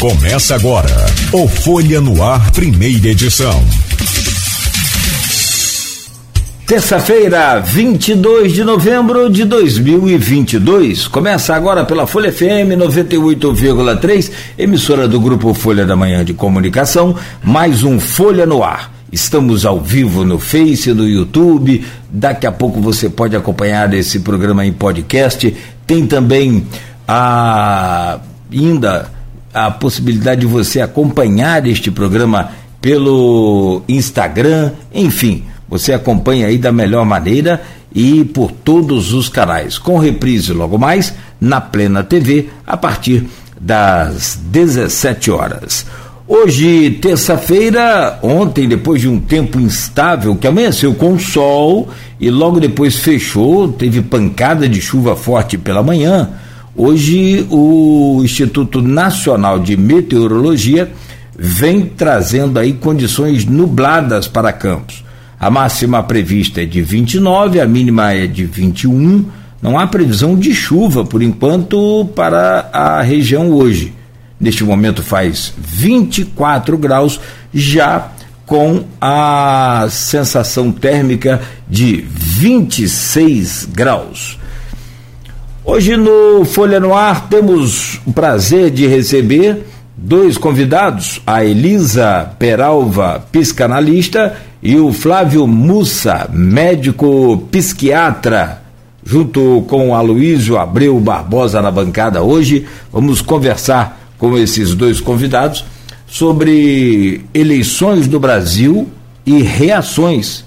Começa agora o Folha no Ar, primeira edição. Terça-feira, 22 de novembro de 2022. Começa agora pela Folha FM 98,3, emissora do grupo Folha da Manhã de Comunicação, mais um Folha no Ar. Estamos ao vivo no Face, no YouTube. Daqui a pouco você pode acompanhar esse programa em podcast. Tem também a ainda a possibilidade de você acompanhar este programa pelo Instagram, enfim, você acompanha aí da melhor maneira e por todos os canais, com reprise logo mais na Plena TV a partir das 17 horas. Hoje, terça-feira, ontem, depois de um tempo instável que amanheceu com sol e logo depois fechou, teve pancada de chuva forte pela manhã. Hoje, o Instituto Nacional de Meteorologia vem trazendo aí condições nubladas para Campos. A máxima prevista é de 29, a mínima é de 21. Não há previsão de chuva, por enquanto, para a região hoje. Neste momento faz 24 graus, já com a sensação térmica de 26 graus. Hoje no Folha no Ar temos o prazer de receber dois convidados, a Elisa Peralva, psicanalista, e o Flávio Mussa, médico psiquiatra junto com Aloísio Abreu Barbosa na bancada hoje. Vamos conversar com esses dois convidados sobre eleições do Brasil e reações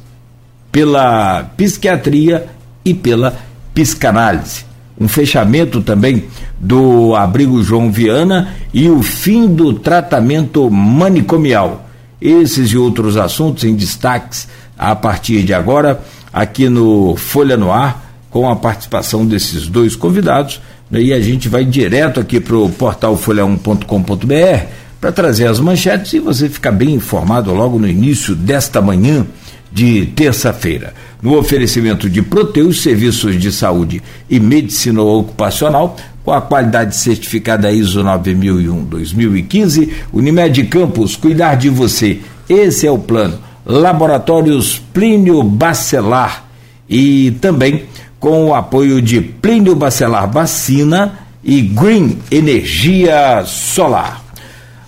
pela psiquiatria e pela psicanálise. Um fechamento também do abrigo João Viana e o fim do tratamento manicomial. Esses e outros assuntos em destaques a partir de agora, aqui no Folha no Ar, com a participação desses dois convidados e a gente vai direto aqui para o portal folha1.com.br para trazer as manchetes e você ficar bem informado logo no início desta manhã de terça-feira. No oferecimento de Proteus, serviços de saúde e medicina ocupacional, com a qualidade certificada ISO 9001-2015, Unimed Campos, cuidar de você. Esse é o plano. Laboratórios Plínio Bacelar e também com o apoio de Plínio Bacelar Vacina e Green Energia Solar.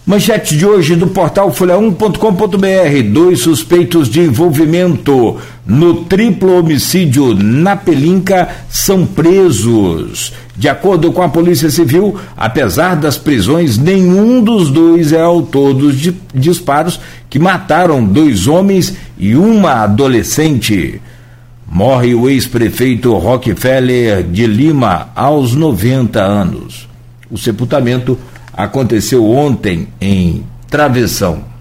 Manchete de hoje do portal folha1.com.br: dois suspeitos de envolvimento no triplo homicídio na Pelinca são presos. De acordo com a Polícia Civil, apesar das prisões, nenhum dos dois é autor dos disparos que mataram dois homens e uma adolescente. Morre o ex-prefeito Rockefeller de Lima aos 90 anos. O sepultamento aconteceu ontem em Travessão.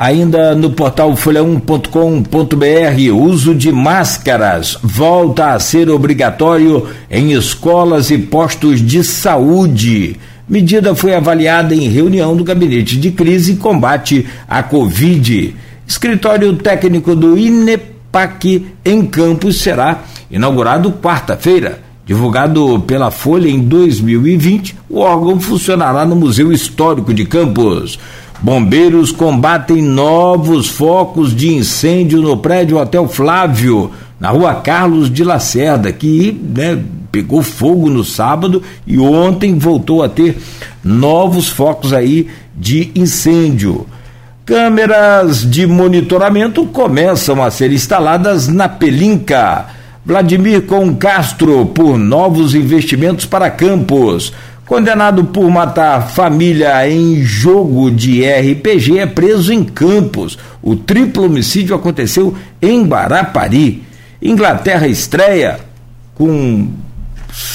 Ainda no portal folha1.com.br, uso de máscaras volta a ser obrigatório em escolas e postos de saúde. Medida foi avaliada em reunião do Gabinete de Crise e Combate à Covid. Escritório técnico do INEPAC em Campos será inaugurado quarta-feira. Divulgado pela Folha em 2020, o órgão funcionará no Museu Histórico de Campos. Bombeiros combatem novos focos de incêndio no prédio Hotel Flávio, na rua Carlos de Lacerda, que né, pegou fogo no sábado e ontem voltou a ter novos focos aí de incêndio. Câmeras de monitoramento começam a ser instaladas na Pelinca. Vladimir com Castro por novos investimentos para Campos. Condenado por matar família em jogo de RPG é preso em Campos. O triplo homicídio aconteceu em Guarapari. Inglaterra estreia com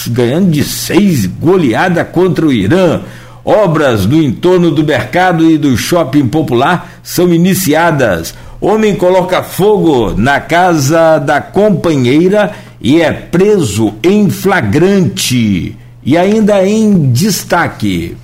ganhando de seis goleada contra o Irã. Obras no entorno do mercado e do shopping popular são iniciadas. Homem coloca fogo na casa da companheira e é preso em flagrante. E ainda em destaque.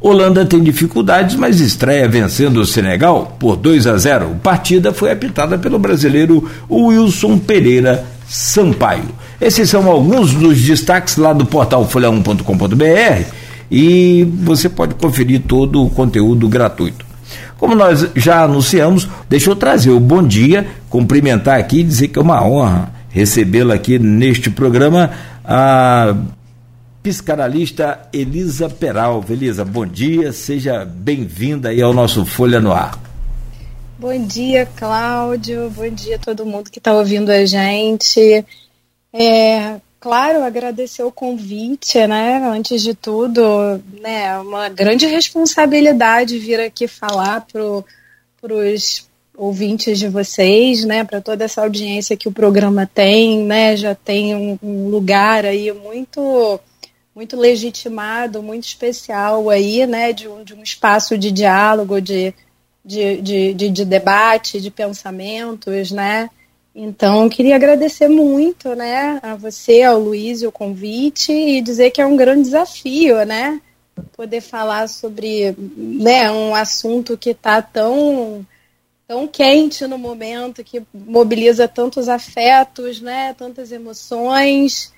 Holanda tem dificuldades, mas estreia vencendo o Senegal por 2 a 0. A partida foi apitada pelo brasileiro Wilson Pereira Sampaio. Esses são alguns dos destaques lá do portal folha1.com.br e você pode conferir todo o conteúdo gratuito. Como nós já anunciamos, deixa eu trazer o bom dia, cumprimentar aqui e dizer que é uma honra recebê-la aqui neste programa, a psicanalista Elisa Peralva. Elisa, bom dia, seja bem-vinda aí ao nosso Folha no Ar. Bom dia, Cláudio, bom dia a todo mundo que está ouvindo a gente. É, claro, agradecer o convite, né? Antes de tudo, né, uma grande responsabilidade vir aqui falar para os ouvintes de vocês, né, para toda essa audiência que o programa tem, né, já tem um, um, lugar aí muito muito legitimado, muito especial aí, né, de um, de um espaço de diálogo, de, de, de, de, de debate, de pensamentos, né, então, queria agradecer muito, né, a você, ao Luiz, o convite e dizer que é um grande desafio, né, poder falar sobre, né, um assunto que está tão tão quente no momento, que mobiliza tantos afetos, né, tantas emoções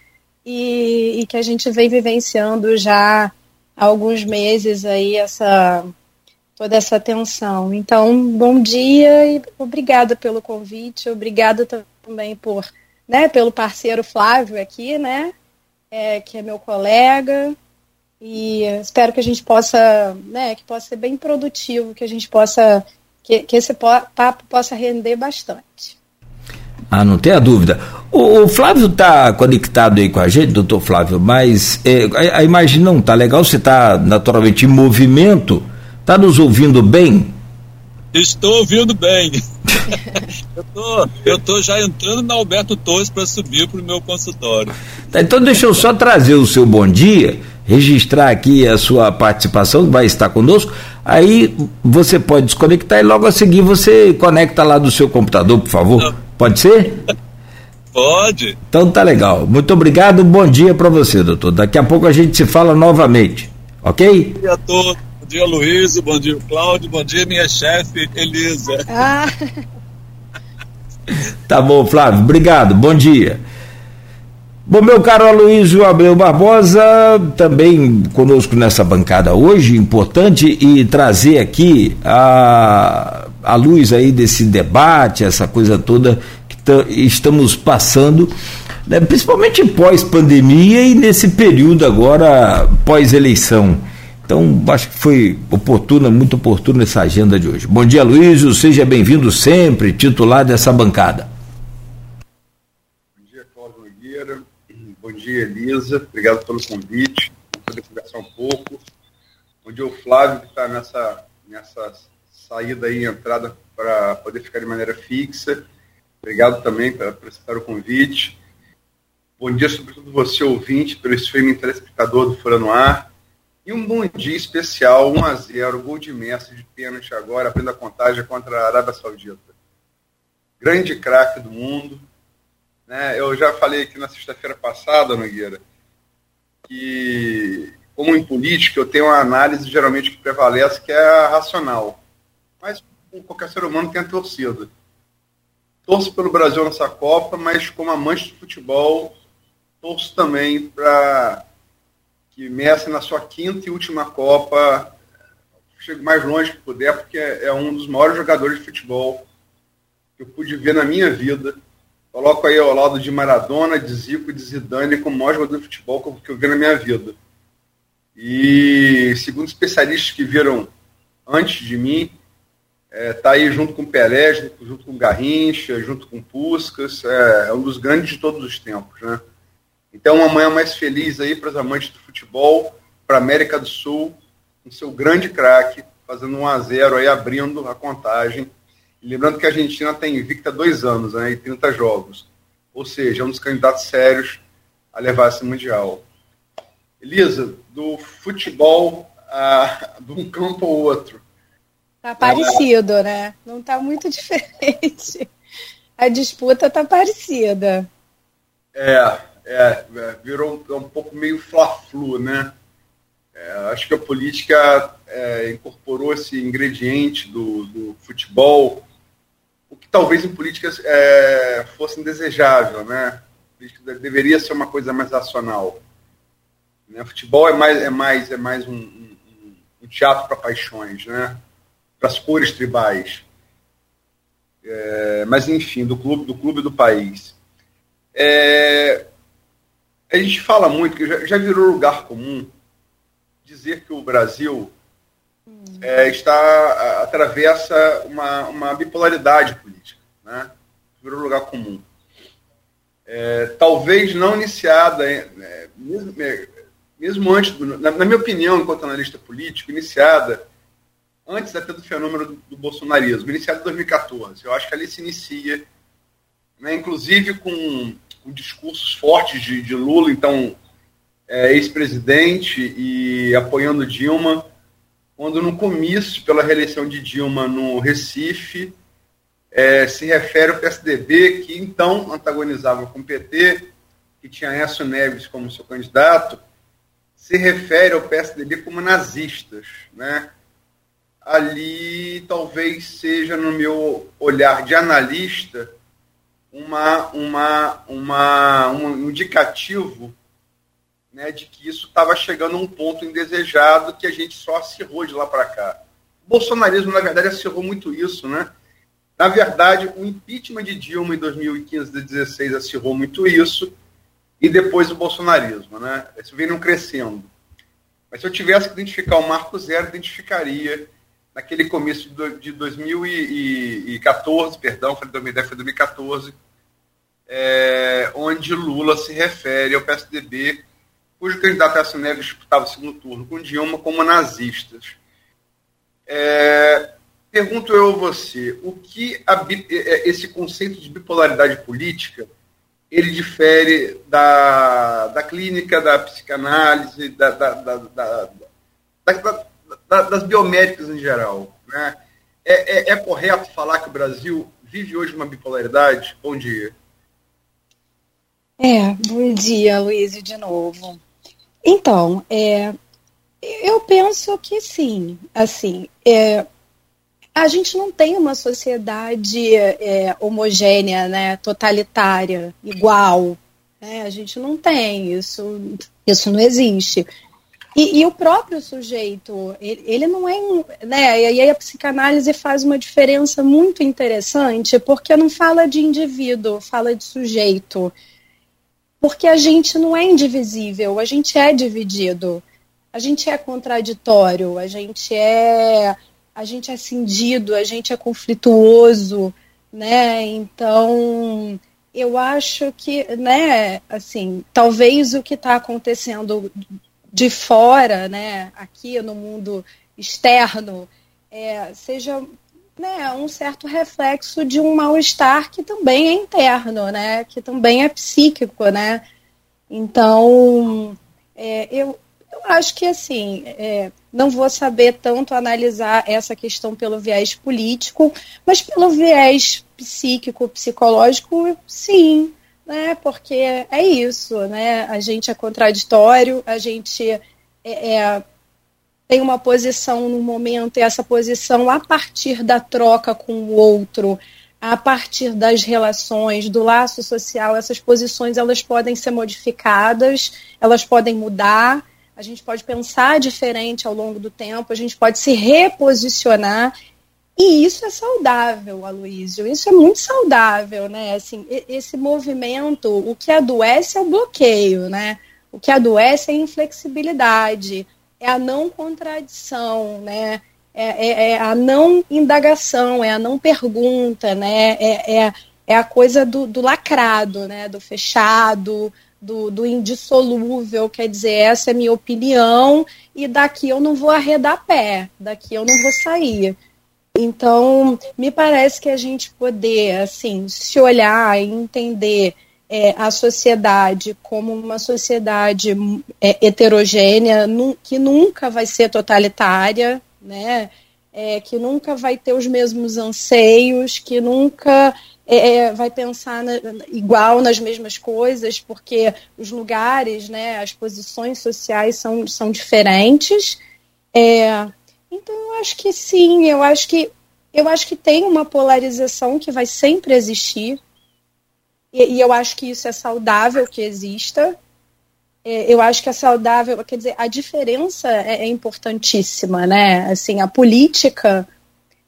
e, e que a gente vem vivenciando já há alguns meses aí essa toda essa atenção. Então, bom dia e obrigada pelo convite, obrigada também por, né, pelo parceiro Flávio aqui, né, é, que é meu colega, e espero que a gente possa, né, que possa ser bem produtivo, que a gente possa, que, que esse papo possa render bastante. Ah, não tenha dúvida. O, o Flávio está conectado aí com a gente, doutor Flávio, mas é, a, a imagem não está legal, você está naturalmente em movimento, Está nos ouvindo bem? Estou ouvindo bem. eu, tô, eu tô já entrando na Alberto Torres para subir para o meu consultório. Tá, então deixa eu só trazer o seu bom dia, registrar aqui a sua participação, vai estar conosco. Aí você pode desconectar e logo a seguir você conecta lá do seu computador, por favor. Não. Pode ser? Pode. Então tá legal. Muito obrigado, bom dia para você, doutor. Daqui a pouco a gente se fala novamente, ok? Bom dia a todos dia, Luiz. Bom dia, Cláudio. Bom dia, minha chefe, Elisa. Ah. tá bom, Flávio. Obrigado. Bom dia. Bom, meu caro Aloysio Abreu Barbosa, também conosco nessa bancada hoje, importante e trazer aqui a, a luz aí desse debate, essa coisa toda que estamos passando, né, principalmente pós-pandemia e nesse período agora pós-eleição. Então, acho que foi oportuna, muito oportuna essa agenda de hoje. Bom dia, Luísio, seja bem-vindo sempre, titular dessa bancada. Bom dia, Cláudio Nogueira. Bom dia, Elisa. Obrigado pelo convite. Vamos poder conversar um pouco. Bom dia, o Flávio, que está nessa, nessa saída e entrada para poder ficar de maneira fixa. Obrigado também por aceitar o convite. Bom dia, sobretudo você, ouvinte, pelo streaming telespectador do Fora no Ar e um bom dia especial, 1 a 0 gol de Messi de pênalti agora, abrindo a contagem contra a Arábia Saudita. Grande craque do mundo. Né? Eu já falei aqui na sexta-feira passada, Nogueira, que como em política eu tenho uma análise geralmente que prevalece, que é a racional. Mas qualquer ser humano tem a torcida. Torço pelo Brasil nessa Copa, mas como amante de futebol, torço também para que Messi na sua quinta e última Copa chegue mais longe que puder, porque é um dos maiores jogadores de futebol que eu pude ver na minha vida. Coloco aí ao lado de Maradona, de Zico de Zidane como o maior jogador de futebol que eu vi na minha vida. E segundo especialistas que viram antes de mim, é, tá aí junto com Pelé, junto, junto com Garrincha, junto com Puskas, é, é um dos grandes de todos os tempos, né? Então, uma manhã mais feliz aí para os amantes do futebol, para a América do Sul, com seu grande craque, fazendo 1 a 0 aí, abrindo a contagem. E lembrando que a Argentina tem invicta dois anos, né, e 30 jogos. Ou seja, é um dos candidatos sérios a levar esse Mundial. Elisa, do futebol a, de um campo ao outro. Tá parecido, é... né? Não tá muito diferente. A disputa tá parecida. É, é, é, virou um, um, pouco meio fla-flu, né? É, acho que a política é, incorporou esse ingrediente do, do, futebol, o que talvez em políticas é, fosse indesejável, né? Política deveria ser uma coisa mais racional. Né? Futebol é mais, é mais, é mais um, um, um teatro para paixões, né? Para as cores tribais. É, mas enfim, do clube, do clube do país. É, a gente fala muito que já, já, virou lugar comum dizer que o Brasil hum. é, está atravessa uma, uma bipolaridade política, né? Virou lugar comum. É, talvez não iniciada, é, mesmo, é, mesmo antes, do, na, na, minha opinião, enquanto analista político, iniciada antes até do fenômeno do, do bolsonarismo, iniciada em 2014. Eu acho que ali se inicia, né, inclusive com, com discursos fortes de, de Lula, então é, ex-presidente e apoiando Dilma, quando no comício pela reeleição de Dilma no Recife, é, se refere ao PSDB, que então antagonizava com o PT, que tinha Écio Neves como seu candidato, se refere ao PSDB como nazistas. Né? Ali talvez seja, no meu olhar de analista, uma, uma, uma, um indicativo né, de que isso estava chegando a um ponto indesejado que a gente só acirrou de lá para cá. O bolsonarismo, na verdade, acirrou muito isso. Né? Na verdade, o impeachment de Dilma em 2015 2016 acirrou muito isso, e depois o bolsonarismo. Né? Isso vem não crescendo. Mas se eu tivesse que identificar o marco zero, identificaria naquele começo de 2014, perdão, foi 2010, foi 2014, é, onde Lula se refere ao PSDB cujo candidato Écio Neves disputava o segundo turno com Dilma como nazistas. É, pergunto eu a você, o que a, é, esse conceito de bipolaridade política ele difere da, da clínica, da psicanálise, da, da, da, das biomédicas em geral? Né? É, é, é correto falar que o Brasil vive hoje uma bipolaridade? Bom dia. É, bom dia, Luiz, de novo. Então, é, eu penso que sim. Assim, é, a gente não tem uma sociedade é, homogênea, né, totalitária, igual. Né? A gente não tem isso. Isso não existe. E, e o próprio sujeito, ele, ele não é. Né, e aí a psicanálise faz uma diferença muito interessante, porque não fala de indivíduo, fala de sujeito porque a gente não é indivisível, a gente é dividido, a gente é contraditório, a gente é a gente é cindido, a gente é conflituoso, né? Então, eu acho que, né, assim, talvez o que está acontecendo de fora, né, aqui no mundo externo, é, seja né, um certo reflexo de um mal-estar que também é interno, né, que também é psíquico, né. Então, é, eu, eu acho que assim, é, não vou saber tanto analisar essa questão pelo viés político, mas pelo viés psíquico, psicológico, sim, né? Porque é isso, né? A gente é contraditório, a gente é, é tem uma posição no momento e essa posição a partir da troca com o outro, a partir das relações, do laço social, essas posições elas podem ser modificadas, elas podem mudar, a gente pode pensar diferente ao longo do tempo, a gente pode se reposicionar e isso é saudável, Aloysio. Isso é muito saudável, né? Assim, esse movimento, o que adoece é o bloqueio, né? O que adoece é a inflexibilidade é a não contradição, né? É, é, é, a não indagação, é a não pergunta, né? É, é, é a coisa do, do, lacrado, né? Do fechado, do, do, indissolúvel, quer dizer, essa é minha opinião e daqui eu não vou arredar pé, daqui eu não vou sair. Então, me parece que a gente poder, assim, se olhar e entender é, a sociedade como uma sociedade é, heterogênea, nu, que nunca vai ser totalitária, né? É, que nunca vai ter os mesmos anseios, que nunca é, é, vai pensar na, igual nas mesmas coisas, porque os lugares, né, as posições sociais são, são diferentes. É, então, eu acho que sim, eu acho que eu acho que tem uma polarização que vai sempre existir, e, e eu acho que isso é saudável que exista. É, eu acho que é saudável, quer dizer, a diferença é, é importantíssima, né? Assim, a política,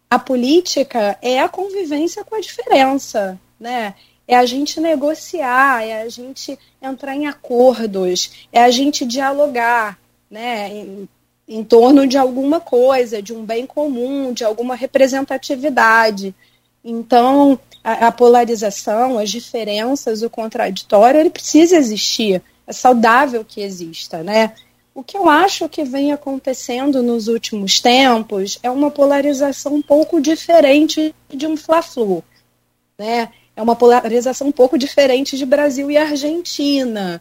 a política é a convivência com a diferença, né? É a gente negociar, é a gente entrar em acordos, é a gente dialogar, né? Em, torno de alguma coisa, de um bem comum, de alguma representatividade. Então, a, a polarização, as diferenças, o contraditório, ele precisa existir. É saudável que exista, né? O que eu acho que vem acontecendo nos últimos tempos é uma polarização um pouco diferente de um Fla-Flu, né? É uma polarização um pouco diferente de Brasil e Argentina,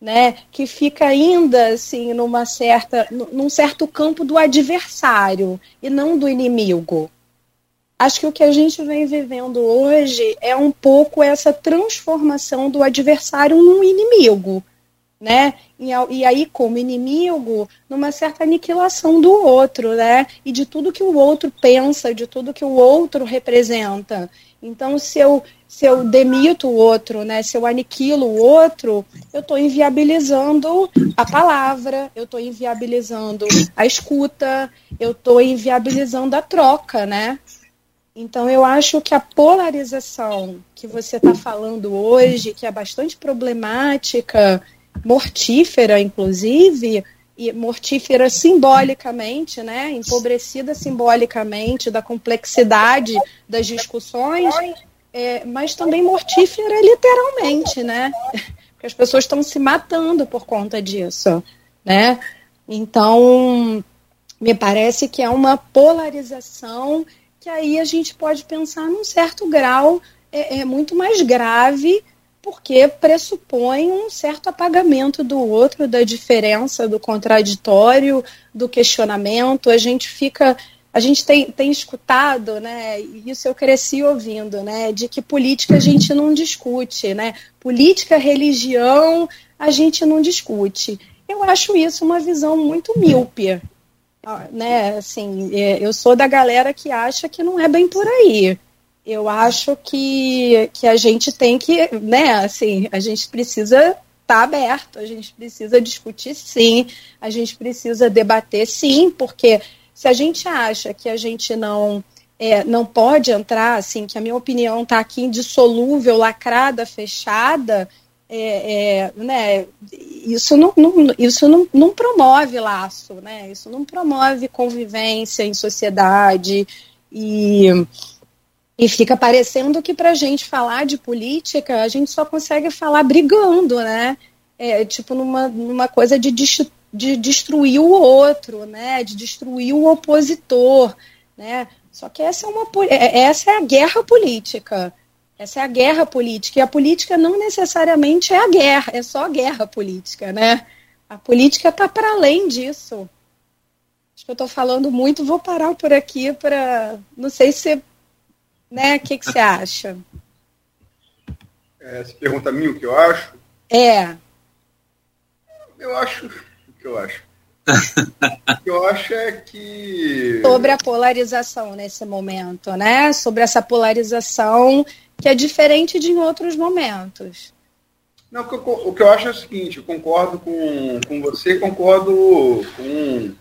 né? Que fica ainda assim numa certa, num certo campo do adversário e não do inimigo. Acho que o que a gente vem vivendo hoje é um pouco essa transformação do adversário num inimigo, né? E, e, aí, como inimigo, numa certa aniquilação do outro, né? E de tudo que o outro pensa, de tudo que o outro representa. Então, se eu, se eu demito o outro, né? Se eu aniquilo o outro, eu estou inviabilizando a palavra, eu estou inviabilizando a escuta, eu estou inviabilizando a troca, né? Então, eu acho que a polarização que você está falando hoje, que é bastante problemática, mortífera, inclusive, e mortífera simbolicamente, né, empobrecida simbolicamente da complexidade das discussões, é, mas também mortífera literalmente, né? Porque as pessoas estão se matando por conta disso, né? Então, me parece que é uma polarização que aí a gente pode pensar num certo grau é, é muito mais grave, porque pressupõe um certo apagamento do outro, da diferença, do contraditório, do questionamento. A gente fica a gente tem, tem escutado, né, isso eu cresci ouvindo, né, de que política a gente não discute, né, política, religião, a gente não discute. Eu acho isso uma visão muito míope, ah, né, assim, é, eu sou da galera que acha que não é bem por aí. Eu acho que, que a gente tem que, né, assim, a gente precisa estar tá aberto, a gente precisa discutir sim, a gente precisa debater sim, porque se a gente acha que a gente não é, não pode entrar, assim, que a minha opinião está aqui indissolúvel, lacrada, fechada, é, é, né, isso, não, não, isso não, não promove laço, né, isso não promove convivência em sociedade e, e fica parecendo que para a gente falar de política a gente só consegue falar brigando, né, é, tipo numa, numa coisa de, de destruir o outro, né, de destruir o opositor, né, só que essa é, uma, é, essa é a guerra política, essa é a guerra política. E a política não necessariamente é a guerra, é só a guerra política, né? A política está para além disso. Acho que eu estou falando muito, vou parar por aqui para. Não sei se. Né? O que, que você acha? É, você pergunta a mim o que eu acho? É. Eu acho. O que eu acho? o que eu acho é que. Sobre a polarização nesse momento, né? Sobre essa polarização que é diferente de em outros momentos. Não, o que eu acho é o seguinte, eu concordo com, com você, concordo com,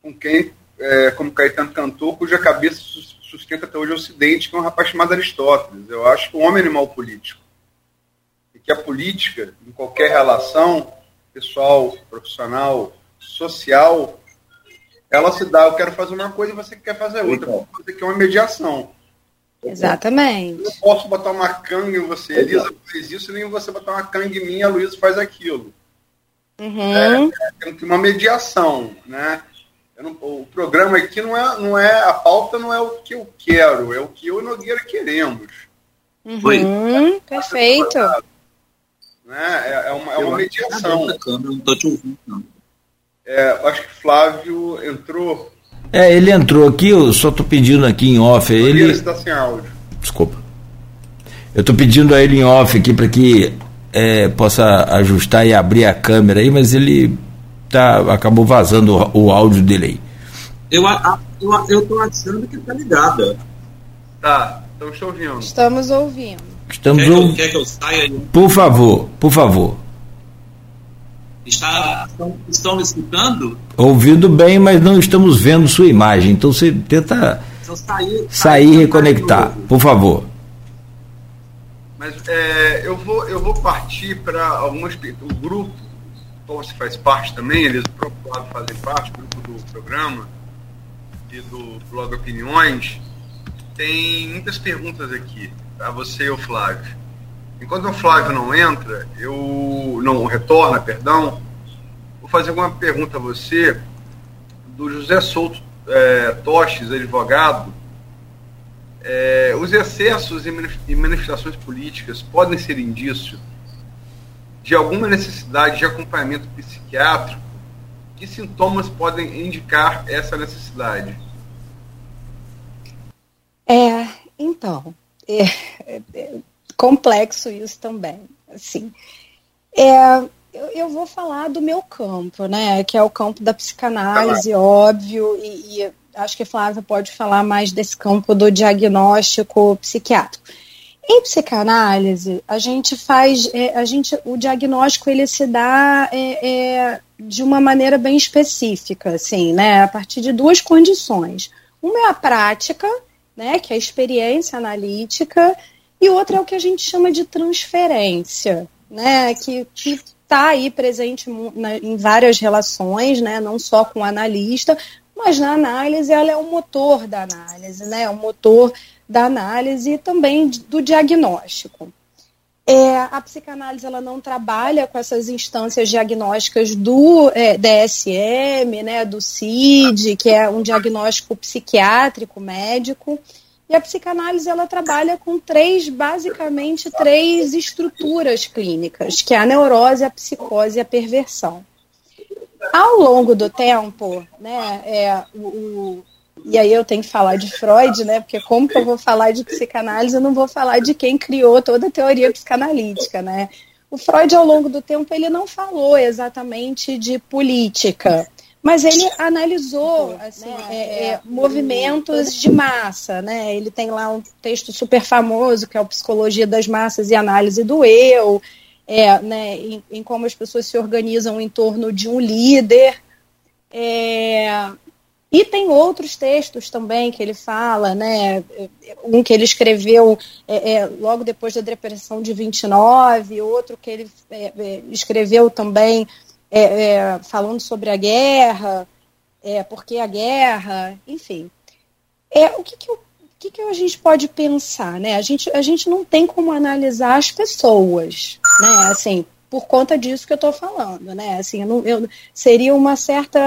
com quem, é, como Caetano cantou, cuja cabeça sustenta até hoje o Ocidente, que é um rapaz chamado Aristóteles. Eu acho que o homem é animal político. E que a política, em qualquer relação, pessoal, profissional, social, ela se dá, eu quero fazer uma coisa e você quer fazer outra. Você quer uma mediação. Exatamente. Eu não posso botar uma canga em você, Elisa fez isso, nem você botar uma canga em mim, a Luísa faz aquilo. Uhum. É, tem uma mediação, né? Não, o programa aqui não é, não é, a pauta não é o que eu quero, é o que eu e Nogueira queremos. Uhum, perfeito. Né? É, é, uma, é uma mediação. Não estou te ouvindo, não. É, acho que Flávio entrou. É, ele entrou aqui, eu só tô pedindo aqui em off. Ele está sem áudio. Desculpa. Eu tô pedindo a ele em off aqui para que é, possa ajustar e abrir a câmera aí, mas ele tá, acabou vazando o, o áudio dele aí. Eu, a, eu tô achando que tá ligada. Tá, estamos te ouvindo. Estamos ouvindo. Estamos Quer que, quer que eu saia? Por favor, por favor. Está, estão, me escutando? Ouvindo bem, mas não estamos vendo sua imagem. Então você tenta eu sair, sair e reconectar, por favor. Mas é, eu, vou, eu vou partir para algumas. O grupo, você faz parte também, eles do próprio lado fazem parte, o grupo do programa e do blog Opiniões, tem muitas perguntas aqui, a você e o Flávio. Enquanto o Flávio não entra, eu. não retorna, perdão, vou fazer uma pergunta a você do José Souto é, Toches, advogado. É, os excessos e manif- manifestações políticas podem ser indício de alguma necessidade de acompanhamento psiquiátrico? Que sintomas podem indicar essa necessidade? É, então, é, é- é complexo isso também. Assim, é, eu, eu vou falar do meu campo, né? Que é o campo da psicanálise, óbvio, e, e acho que a Flávia pode falar mais desse campo do diagnóstico psiquiátrico. Em psicanálise, a gente faz, é, a gente, o diagnóstico ele se dá é, é, de uma maneira bem específica, assim, né? A partir de duas condições. Uma é a prática, né? Que é a experiência analítica, e outra é o que a gente chama de transferência, né? Que está aí presente em várias relações, né? Não só com o analista, mas na análise ela é o motor da análise, né? É o motor da análise e também do diagnóstico. É, a psicanálise ela não trabalha com essas instâncias diagnósticas do é, DSM, né, do CID, que é um diagnóstico psiquiátrico médico. E a psicanálise ela trabalha com três, basicamente, três estruturas clínicas, que é a neurose, a psicose e a perversão. Ao longo do tempo, né, é, o, o- e aí eu tenho que falar de Freud, né, porque como que eu vou falar de psicanálise, eu não vou falar de quem criou toda a teoria psicanalítica, né? O Freud, ao longo do tempo, ele não falou exatamente de política, mas ele analisou assim, é, é, movimentos de massa, né? Ele tem lá um texto super famoso que é o Psicologia das Massas e Análise do Eu, é, né, em, em como as pessoas se organizam em torno de um líder. É, e tem outros textos também que ele fala, né? Um que ele escreveu é, é, logo depois da depressão de 29, outro que ele é, é, escreveu também é, é, falando sobre a guerra, é, porque a guerra, enfim. É, o que, que, o que, que a gente pode pensar, né? A gente, a gente não tem como analisar as pessoas, né? Assim, por conta disso que eu estou falando, né? Assim, eu não, eu, seria uma certa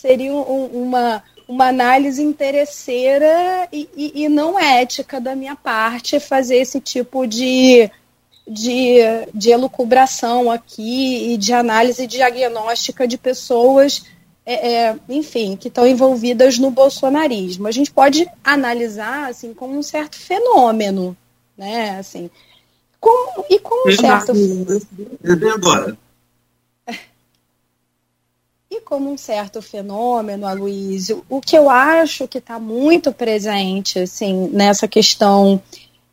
seria um, uma, uma análise interesseira e, e, e, não ética da minha parte fazer esse tipo de, de, de elucubração aqui e de análise diagnóstica de pessoas, é, é, enfim, que estão envolvidas no bolsonarismo. A gente pode analisar assim como um certo fenômeno, né? Assim, como, e como um certo. agora. E como um certo fenômeno, Aloysio, o que eu acho que está muito presente assim, nessa questão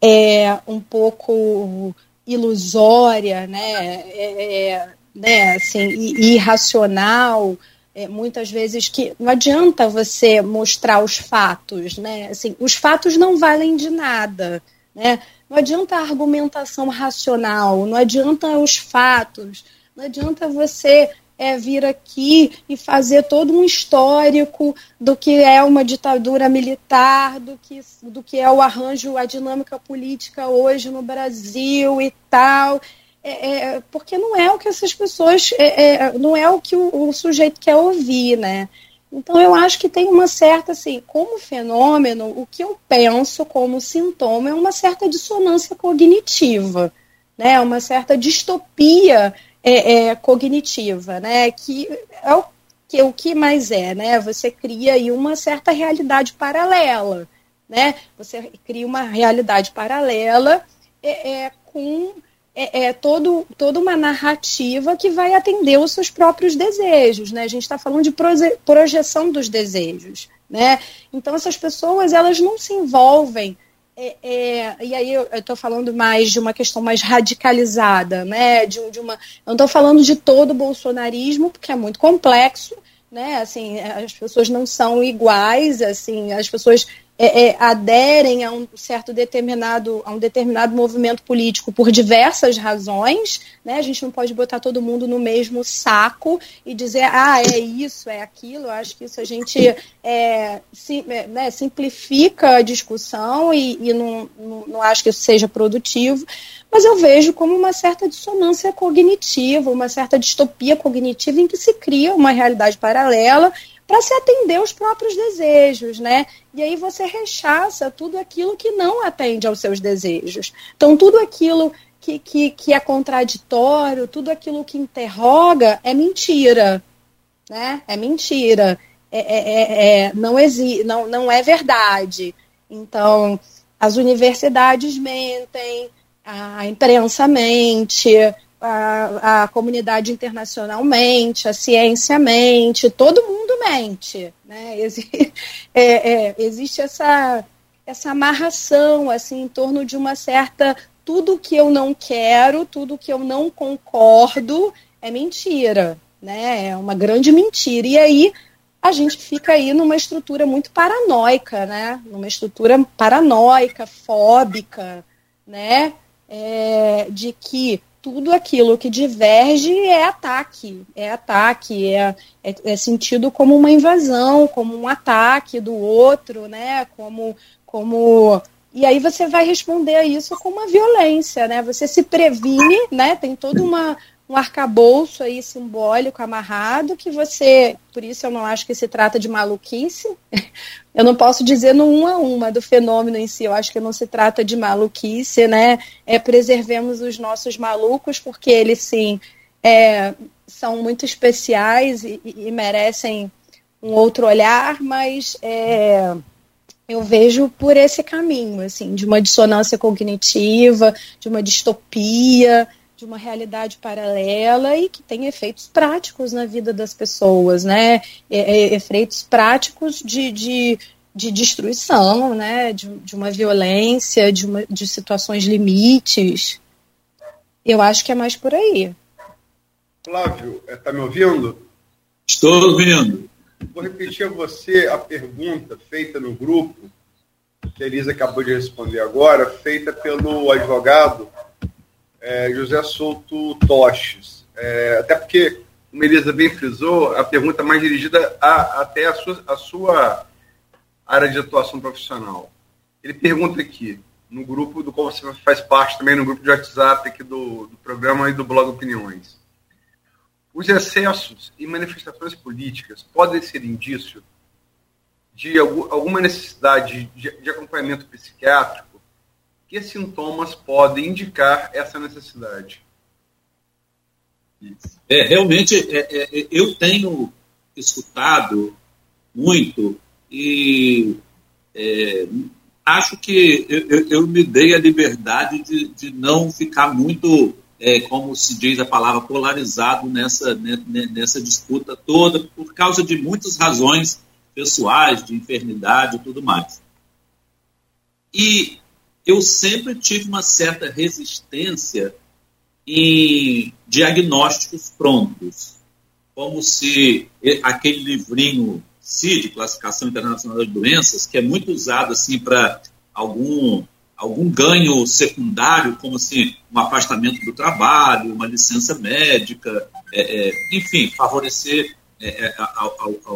é um pouco ilusória, né, é, é, né assim, irracional, é, muitas vezes que não adianta você mostrar os fatos, né, assim, os fatos não valem de nada, né, não adianta a argumentação racional, não adianta os fatos, não adianta você é vir aqui e fazer todo um histórico do que é uma ditadura militar, do que, do que é o arranjo, a dinâmica política hoje no Brasil e tal. É, é, porque não é o que essas pessoas, é, é, não é o que o, o, sujeito quer ouvir, né? Então eu acho que tem uma certa, assim, como fenômeno, o que eu penso como sintoma é uma certa dissonância cognitiva, né? Uma certa distopia é, é, cognitiva, né? Que é o que o que mais é, né? Você cria aí uma certa realidade paralela, né? Você cria uma realidade paralela é, é com é, todo, toda uma narrativa que vai atender os seus próprios desejos, né? A gente está falando de proje projeção dos desejos, né? Então essas pessoas elas não se envolvem é, é, e aí eu estou falando mais de uma questão mais radicalizada, né? De, de uma, eu não estou falando de todo o bolsonarismo, porque é muito complexo, né? Assim, as pessoas não são iguais, assim, as pessoas é, é, aderem a um certo determinado, a um determinado movimento político por diversas razões, né? A gente não pode botar todo mundo no mesmo saco e dizer, ah, é isso, é aquilo. Eu acho que isso a gente é, sim, é, né, simplifica a discussão e, e não, não, não acho que isso seja produtivo mas eu vejo como uma certa dissonância cognitiva, uma certa distopia cognitiva em que se cria uma realidade paralela para se atender aos próprios desejos, né? E aí você rechaça tudo aquilo que não atende aos seus desejos. Então, tudo aquilo que, que, que é contraditório, tudo aquilo que interroga é mentira, né? É mentira. É, é, é, é não, exi não, não é verdade. Então, as universidades mentem, a imprensa mente, a, a comunidade internacional mente, a ciência mente, todo mundo mente. Né? Exi é, é, existe essa, essa amarração assim, em torno de uma certa. Tudo que eu não quero, tudo que eu não concordo é mentira. Né? É uma grande mentira. E aí a gente fica aí numa estrutura muito paranoica, né? Numa estrutura paranoica, fóbica, né? É, de que tudo aquilo que diverge é ataque, é ataque, é, é, é, sentido como uma invasão, como um ataque do outro, né? Como, como e aí você vai responder a isso com uma violência, né? Você se previne, né? Tem toda uma um arcabouço aí simbólico amarrado que você, por isso eu não acho que se trata de maluquice. Eu não posso dizer no um a uma do fenômeno em si, eu acho que não se trata de maluquice, né? É preservemos os nossos malucos porque eles sim é, são muito especiais e, e, merecem um outro olhar, mas é, eu vejo por esse caminho, assim, de uma dissonância cognitiva, de uma distopia, de uma realidade paralela e que tem efeitos práticos na vida das pessoas, né? efeitos práticos de, de, de destruição, né? De, de, uma violência, de, uma, de situações limites. Eu acho que é mais por aí. Flávio, está é, me ouvindo? Estou ouvindo. Vou repetir a você a pergunta feita no grupo, que a Elisa acabou de responder agora, feita pelo advogado é, José Souto Toches. É, até porque, como Elisa bem frisou, a pergunta mais dirigida a, até a sua, a sua área de atuação profissional. Ele pergunta aqui, no grupo do qual você faz parte também, no grupo de WhatsApp aqui do, do programa e do blog Opiniões. Os excessos e manifestações políticas podem ser indício de alguma necessidade de, de acompanhamento psiquiátrico que sintomas podem indicar essa necessidade? É, realmente, é, é, é, eu tenho escutado muito e é, acho que eu, eu, me dei a liberdade de, de não ficar muito, é, como se diz a palavra, polarizado nessa, nessa disputa toda, por causa de muitas razões pessoais, de enfermidade e tudo mais. E eu sempre tive uma certa resistência em diagnósticos prontos, como se aquele livrinho CID, Classificação Internacional das Doenças, que é muito usado assim para algum algum ganho secundário, como assim um afastamento do trabalho, uma licença médica, é, é, enfim, favorecer é, é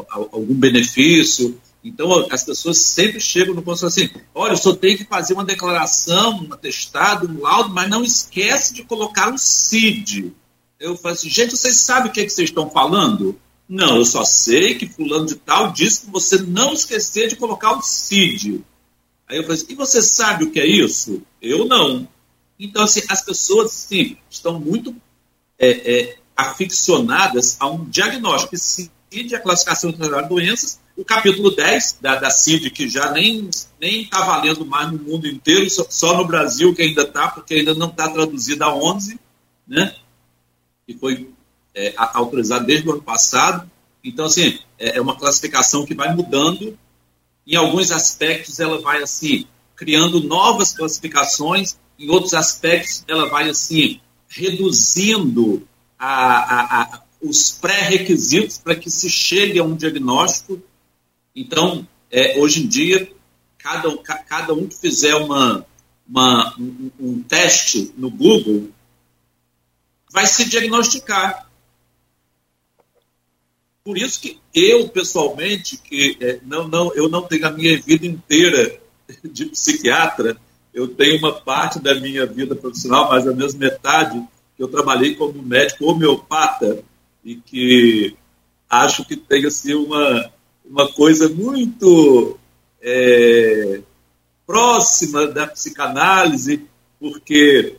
algum benefício. Então, as pessoas sempre chegam no ponto assim: olha, eu só tenho que fazer uma declaração, um atestado, um laudo, mas não esquece de colocar um CID. Eu falo assim: gente, vocês sabem o que, é que vocês estão falando? Não, eu só sei que Fulano de Tal disse que você não esquecer de colocar o CID. Aí eu falo assim: e você sabe o que é isso? Eu não. Então, assim, as pessoas assim, estão muito é, é, aficionadas a um diagnóstico. CID é a classificação de doenças o capítulo 10 da, da CID, que já nem está valendo mais no mundo inteiro, só, só no Brasil que ainda está, porque ainda não está traduzida a 11, né? que foi é, autorizado desde o ano passado. Então, assim, é, é uma classificação que vai mudando Em alguns aspectos, ela vai assim criando novas classificações. Em outros aspectos, ela vai assim reduzindo a, a, a, os pré-requisitos para que se chegue a um diagnóstico. Então, é, hoje em dia, cada, cada um que fizer uma, uma um, um teste no Google vai se diagnosticar. Por isso que eu, pessoalmente, que é, não, não, eu não tenho a minha vida inteira de psiquiatra, eu tenho uma parte da minha vida profissional, mais a mesma metade, que eu trabalhei como médico homeopata e que acho que tem assim, uma, uma coisa muito é, próxima da psicanálise, porque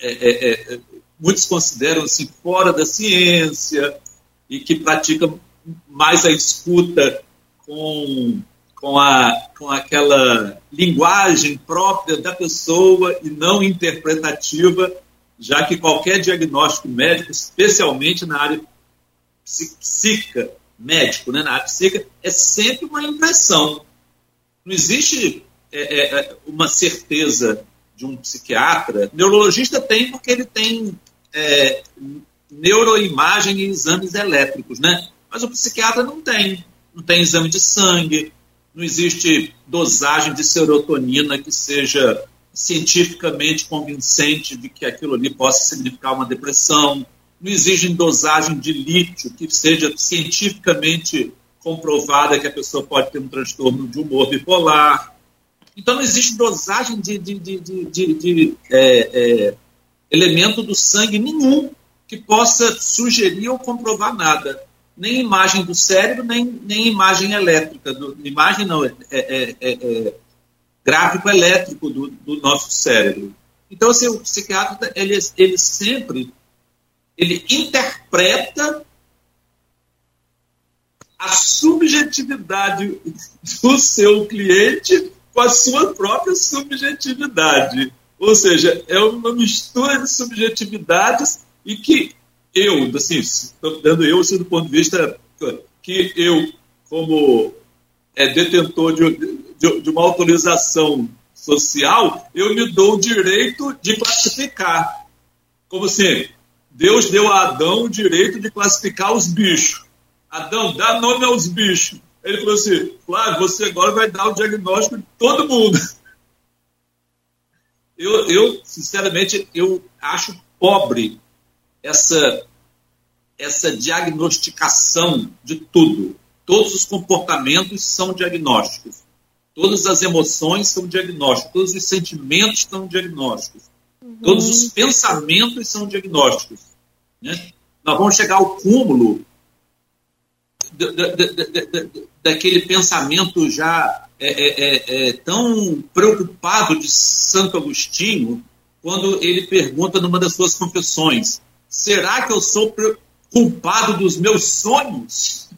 é, é, é muitos consideram assim fora da ciência e que praticam mais a escuta com, com, a, com aquela linguagem própria da pessoa e não interpretativa, já que qualquer diagnóstico médico, especialmente na área psíquica, médico, né, na área psíquica, é sempre uma impressão. Não existe é, é, é uma certeza de um psiquiatra. Neurologista tem porque ele tem é, neuroimagem e exames elétricos, né? Mas o psiquiatra não tem. Não tem exame de sangue, não existe dosagem de serotonina que seja cientificamente convincente de que aquilo ali possa significar uma depressão, não existe dosagem de lítio que seja cientificamente comprovada que a pessoa pode ter um transtorno de humor bipolar. Então não existe dosagem de, de, de, de, de é, é, elemento do sangue nenhum que possa sugerir ou comprovar nada. Nem imagem do cérebro, nem, nem imagem elétrica. Do, imagem não, é, é, é, é gráfico elétrico do, do, nosso cérebro. Então, assim, o psiquiatra, ele, ele sempre ele interpreta a subjetividade do seu cliente com a sua própria subjetividade. Ou seja, é uma mistura de subjetividades e que eu, assim, dando eu assim, do ponto de vista que eu, como é, detentor de, de, de uma autorização social, eu me dou o direito de classificar. Como assim, Deus deu a Adão o direito de classificar os bichos. Adão, dá nome aos bichos. Ele falou assim, Flávio, você agora vai dar o diagnóstico de todo mundo. Eu, eu sinceramente, eu acho pobre essa, essa diagnosticação de tudo. Todos os comportamentos são diagnósticos. Todas as emoções são diagnósticos. Todos os sentimentos são diagnósticos. Uhum. Todos os pensamentos são diagnósticos. Né? Nós vamos chegar ao cúmulo daquele pensamento já é, é, é, é, tão preocupado de Santo Agostinho, quando ele pergunta numa das suas confissões: será que eu sou culpado dos meus sonhos?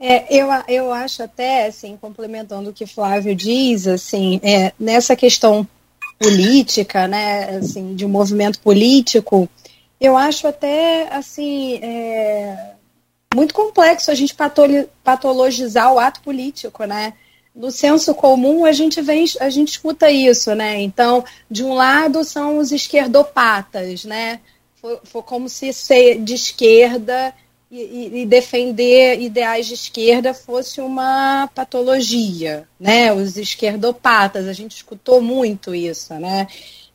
É, eu, eu acho até, assim, complementando o que Flávio diz, assim, é, nessa questão política, né, assim, de um movimento político, eu acho até, assim, é, muito complexo a gente patologizar o ato político, né? No senso comum a gente vem, a gente escuta isso, né? Então, de um lado são os esquerdopatas, né? Foi, foi como se ser de esquerda e, e, defender ideais de esquerda fosse uma patologia, né? Os esquerdopatas, a gente escutou muito isso, né?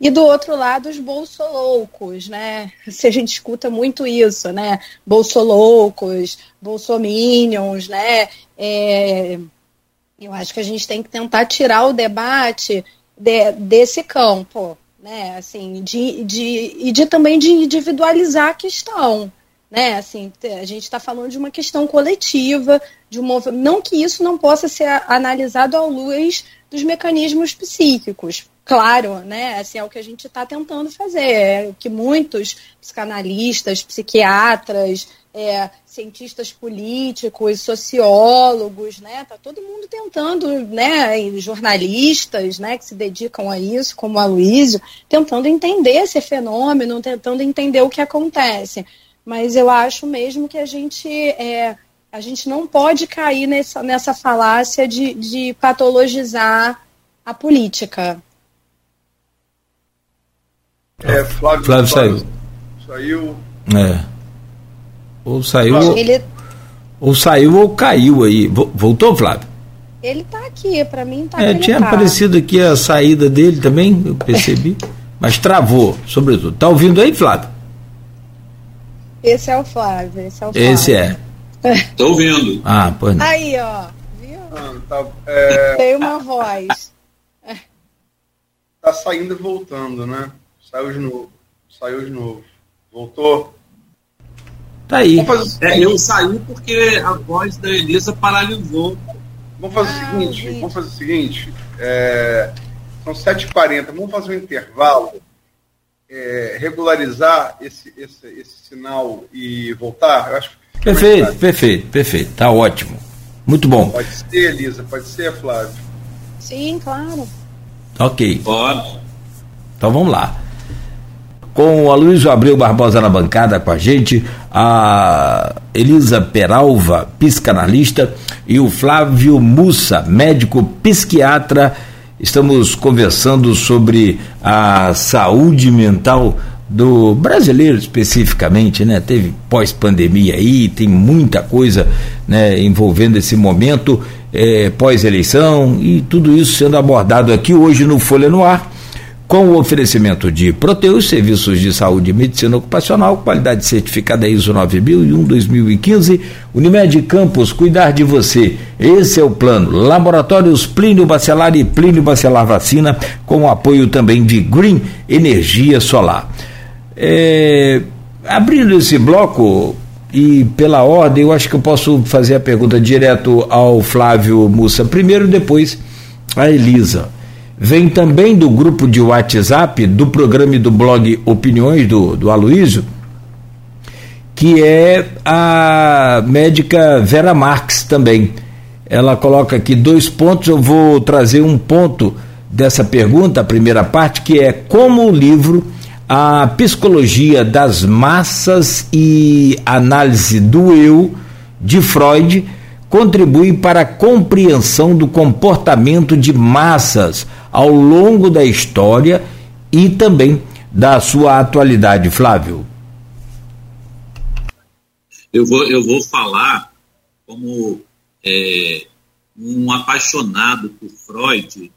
E do outro lado, os bolsoloucos, né? Se a gente escuta muito isso, né? Bolsoloucos, bolsominions, né? É, eu acho que a gente tem que tentar tirar o debate de, desse campo, né? Assim, de, de, e de também de individualizar a questão, né? Assim, a gente está falando de uma questão coletiva, de um não que isso não possa ser analisado à luz dos mecanismos psíquicos. Claro, né? Assim, é o que a gente está tentando fazer, é o que muitos psicanalistas, psiquiatras, é, cientistas políticos, sociólogos, né? Tá todo mundo tentando, né? jornalistas, né? Que se dedicam a isso, como a Luísio, tentando entender esse fenômeno, tentando entender o que acontece. Mas eu acho mesmo que a gente é, a gente não pode cair nessa, nessa falácia de, de patologizar a política. É, Flávio, Flávio saiu. Saiu. É. Ou saiu, ou, Ele, ou saiu ou caiu aí. Vo- Voltou, Flávio? ele tá aqui, para mim tá É, tinha tá. aparecido aqui a saída dele também, eu percebi. Mas travou, sobretudo. Tá ouvindo aí, Flávio? Esse é o Flávio, esse é o Flávio. Esse é. Estou ouvindo. Ah, pois não. Aí, ó, viu? Ah, tá, é, Tem uma voz. tá saindo e voltando, né? Saiu de novo. Saiu de novo. Voltou. Tá aí. O É, eu saí porque a voz da Elisa paralisou. vamos fazer o Ah, seguinte. gente. Vamos fazer o seguinte. é, são 7h40. Vamos fazer um intervalo. É, regularizar esse, esse, esse sinal e voltar. Eu acho que mais Perfeito, perfeito, perfeito. Tá ótimo. Muito bom. Pode ser, Elisa. Pode ser, Flávio. Sim, claro. Ok. Pode. Então vamos lá. Com o Aloysio Abreu Barbosa na bancada com a gente, a Elisa Peralva, psicanalista, e o Flávio Mussa, médico psiquiatra. Estamos conversando sobre a saúde mental do brasileiro especificamente, né? Teve pós-pandemia aí, tem muita coisa né, envolvendo esse momento, eh, pós-eleição e tudo isso sendo abordado aqui hoje no Folha no Ar com o oferecimento de Proteus, serviços de saúde e medicina ocupacional, qualidade certificada ISO 9001-2015, Unimed Campos, cuidar de você. Esse é o plano. Laboratórios Plínio Bacelar e Plínio Bacelar Vacina, com o apoio também de Green Energia Solar. É, abrindo esse bloco, e pela ordem, eu acho que eu posso fazer a pergunta direto ao Flávio Mussa primeiro, depois a Elisa vem também do grupo de WhatsApp do programa e do blog Opiniões do, do Aloísio, que é a médica Vera Marques também. Ela coloca aqui dois pontos, eu vou trazer um ponto dessa pergunta, a primeira parte, que é como o livro A Psicologia das Massas e Análise do Eu, de Freud, contribui para a compreensão do comportamento de massas ao longo da história e também da sua atualidade, Flávio. Eu vou, eu vou falar como é, um apaixonado por Freud,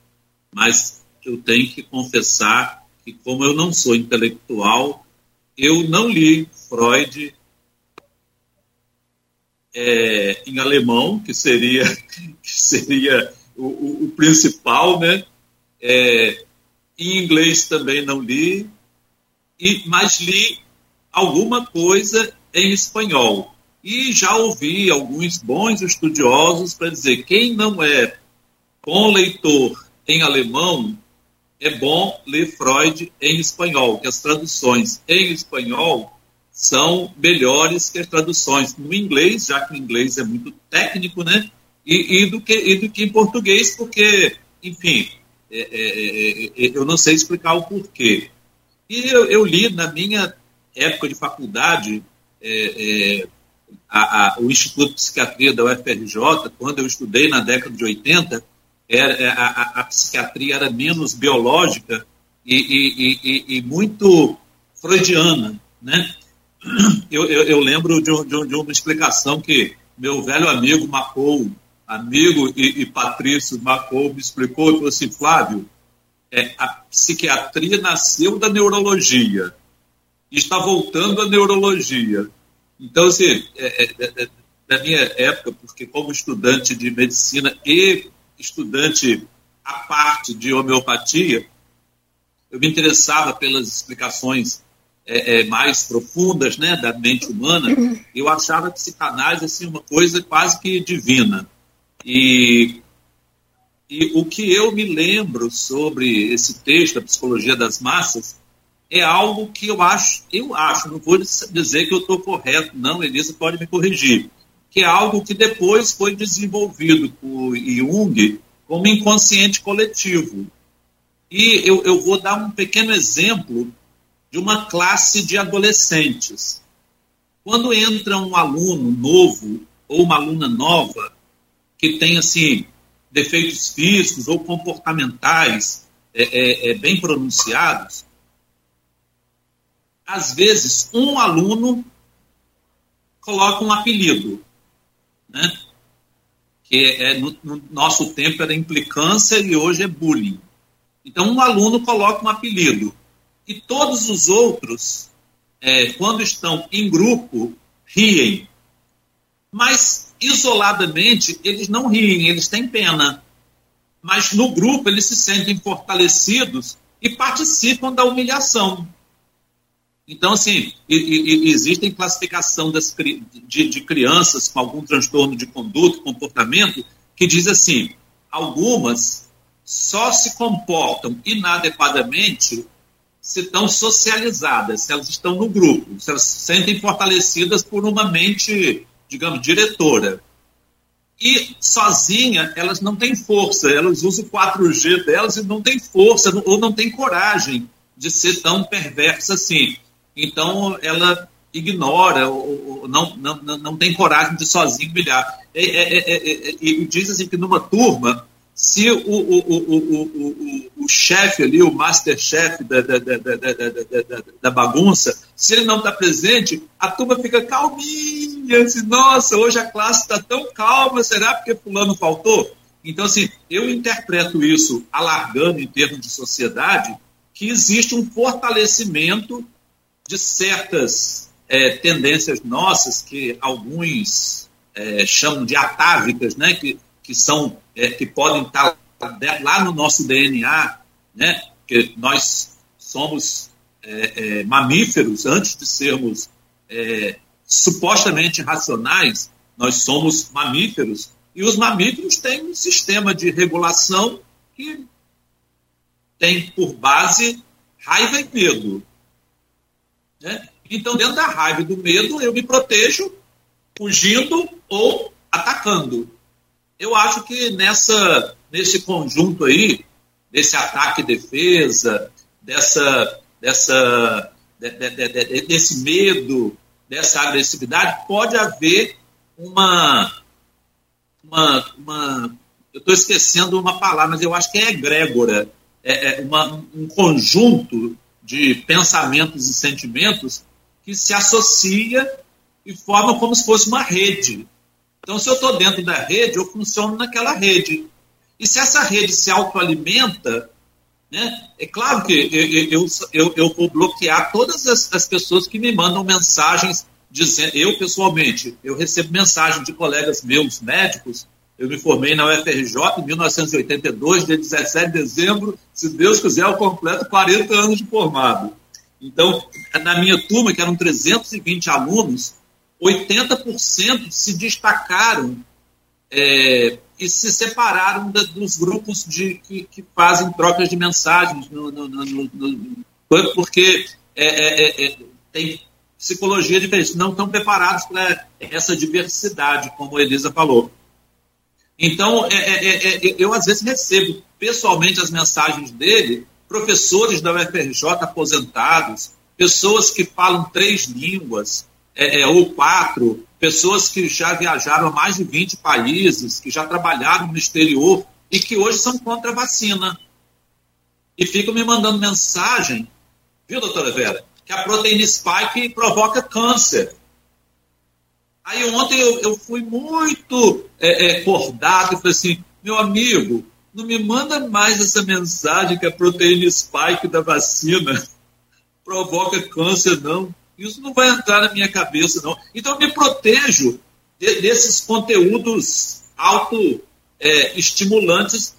mas eu tenho que confessar que, como eu não sou intelectual, eu não li Freud é, em alemão, que seria, que seria o, o, o principal, né? É, em inglês também não li, e, mas li alguma coisa em espanhol. E já ouvi alguns bons estudiosos para dizer quem não é bom leitor em alemão é bom ler Freud em espanhol, que as traduções em espanhol são melhores que as traduções no inglês, já que o inglês é muito técnico, né? E, e do, que, e do que em português, porque, enfim, é, é, é, eu não sei explicar o porquê. E eu, eu li na minha época de faculdade é, é, a, a, o Instituto de Psiquiatria da UFRJ, quando eu estudei na década de 80, era, a, a psiquiatria era menos biológica e, e, e, e muito freudiana, né? Eu, eu, eu lembro de, de, de, uma explicação que meu velho amigo Macou, amigo e, e Patrício Macou, me explicou, falou assim, Flávio, é, a psiquiatria nasceu da neurologia, está voltando à neurologia. Então, assim, é, é, na minha época, porque como estudante de medicina e estudante à parte de homeopatia, eu me interessava pelas explicações é, é, mais profundas né, da mente humana. Eu achava a psicanálise assim, uma coisa quase que divina. E, e o que eu me lembro sobre esse texto, a psicologia das massas, é algo que eu acho, eu acho, não vou dizer que eu estou correto, não, Elisa pode me corrigir, que é algo que depois foi desenvolvido por Jung como inconsciente coletivo. E eu, eu vou dar um pequeno exemplo de uma classe de adolescentes. Quando entra um aluno novo ou uma aluna nova que tem assim defeitos físicos ou comportamentais é, é, é, bem pronunciados, às vezes um aluno coloca um apelido, né? que é, no, no nosso tempo era implicância e hoje é bullying. Então um aluno coloca um apelido e todos os outros, é, quando estão em grupo, riem. Mas isoladamente eles não riem, eles têm pena. Mas no grupo eles se sentem fortalecidos e participam da humilhação. Então, assim, existem classificação das, de, de crianças com algum transtorno de conduta, comportamento, que diz assim: algumas só se comportam inadequadamente se estão socializadas, se elas estão no grupo, se elas se sentem fortalecidas por uma mente digamos, diretora. E sozinha, elas não têm força, elas usam o 4G delas e não têm força, ou não têm coragem de ser tão perversa assim. Então, ela ignora, ou, ou não, não, não tem coragem de sozinho brilhar. É, é, é, e diz assim que numa turma, se o, o, o, o, o, chefe ali, o masterchef da, da, da, da, da bagunça, se ele não está presente, a turma fica calminha, assim, nossa, hoje a classe está tão calma, será porque fulano faltou? Então, assim, eu interpreto isso, alargando em termos de sociedade, que existe um fortalecimento de certas é, tendências nossas, que alguns é, chamam de atávicas, né, que, que são é, que podem estar lá no nosso DNA, né? que nós somos é, é, mamíferos antes de sermos é, supostamente racionais, nós somos mamíferos, e os mamíferos têm um sistema de regulação que tem por base raiva e medo. Né? Então, dentro da raiva e do medo, eu me protejo fugindo ou atacando. Eu acho que nessa, nesse conjunto aí, desse ataque e defesa, dessa, dessa, de, de, de, desse medo, dessa agressividade, pode haver uma. uma, uma eu estou esquecendo uma palavra, mas eu acho que é egrégora, é, é uma, um conjunto de pensamentos e sentimentos que se associa e forma como se fosse uma rede. Então, se eu estou dentro da rede, eu funciono naquela rede. E se essa rede se autoalimenta, né, é claro que eu, eu, eu, vou bloquear todas as, as, pessoas que me mandam mensagens dizendo. Eu, pessoalmente, eu recebo mensagens de colegas meus médicos. Eu me formei na UFRJ em 1982, dia 17 de dezembro, se Deus quiser, eu completo 40 anos de formado. Então, na minha turma, que eram 320 alunos, 80% se destacaram é, e se separaram da, dos grupos de, que, que, fazem trocas de mensagens, no, no, no, porque é, é, é, é, tem psicologia diferente, não estão preparados para essa diversidade, como a Elisa falou. Então, é, eu às vezes recebo pessoalmente as mensagens dele, professores da UFRJ aposentados, pessoas que falam três línguas, é, é, ou quatro, pessoas que já viajaram a mais de 20 países, que já trabalharam no exterior e que hoje são contra a vacina. E ficam me mandando mensagem, viu, doutora Vera, que a proteína spike provoca câncer. Aí ontem eu, eu fui muito é, é, acordado e falei assim, meu amigo, não me manda mais essa mensagem que a proteína spike da vacina provoca câncer, não. Isso não vai entrar na minha cabeça, não. Então eu me protejo de, desses conteúdos auto-estimulantes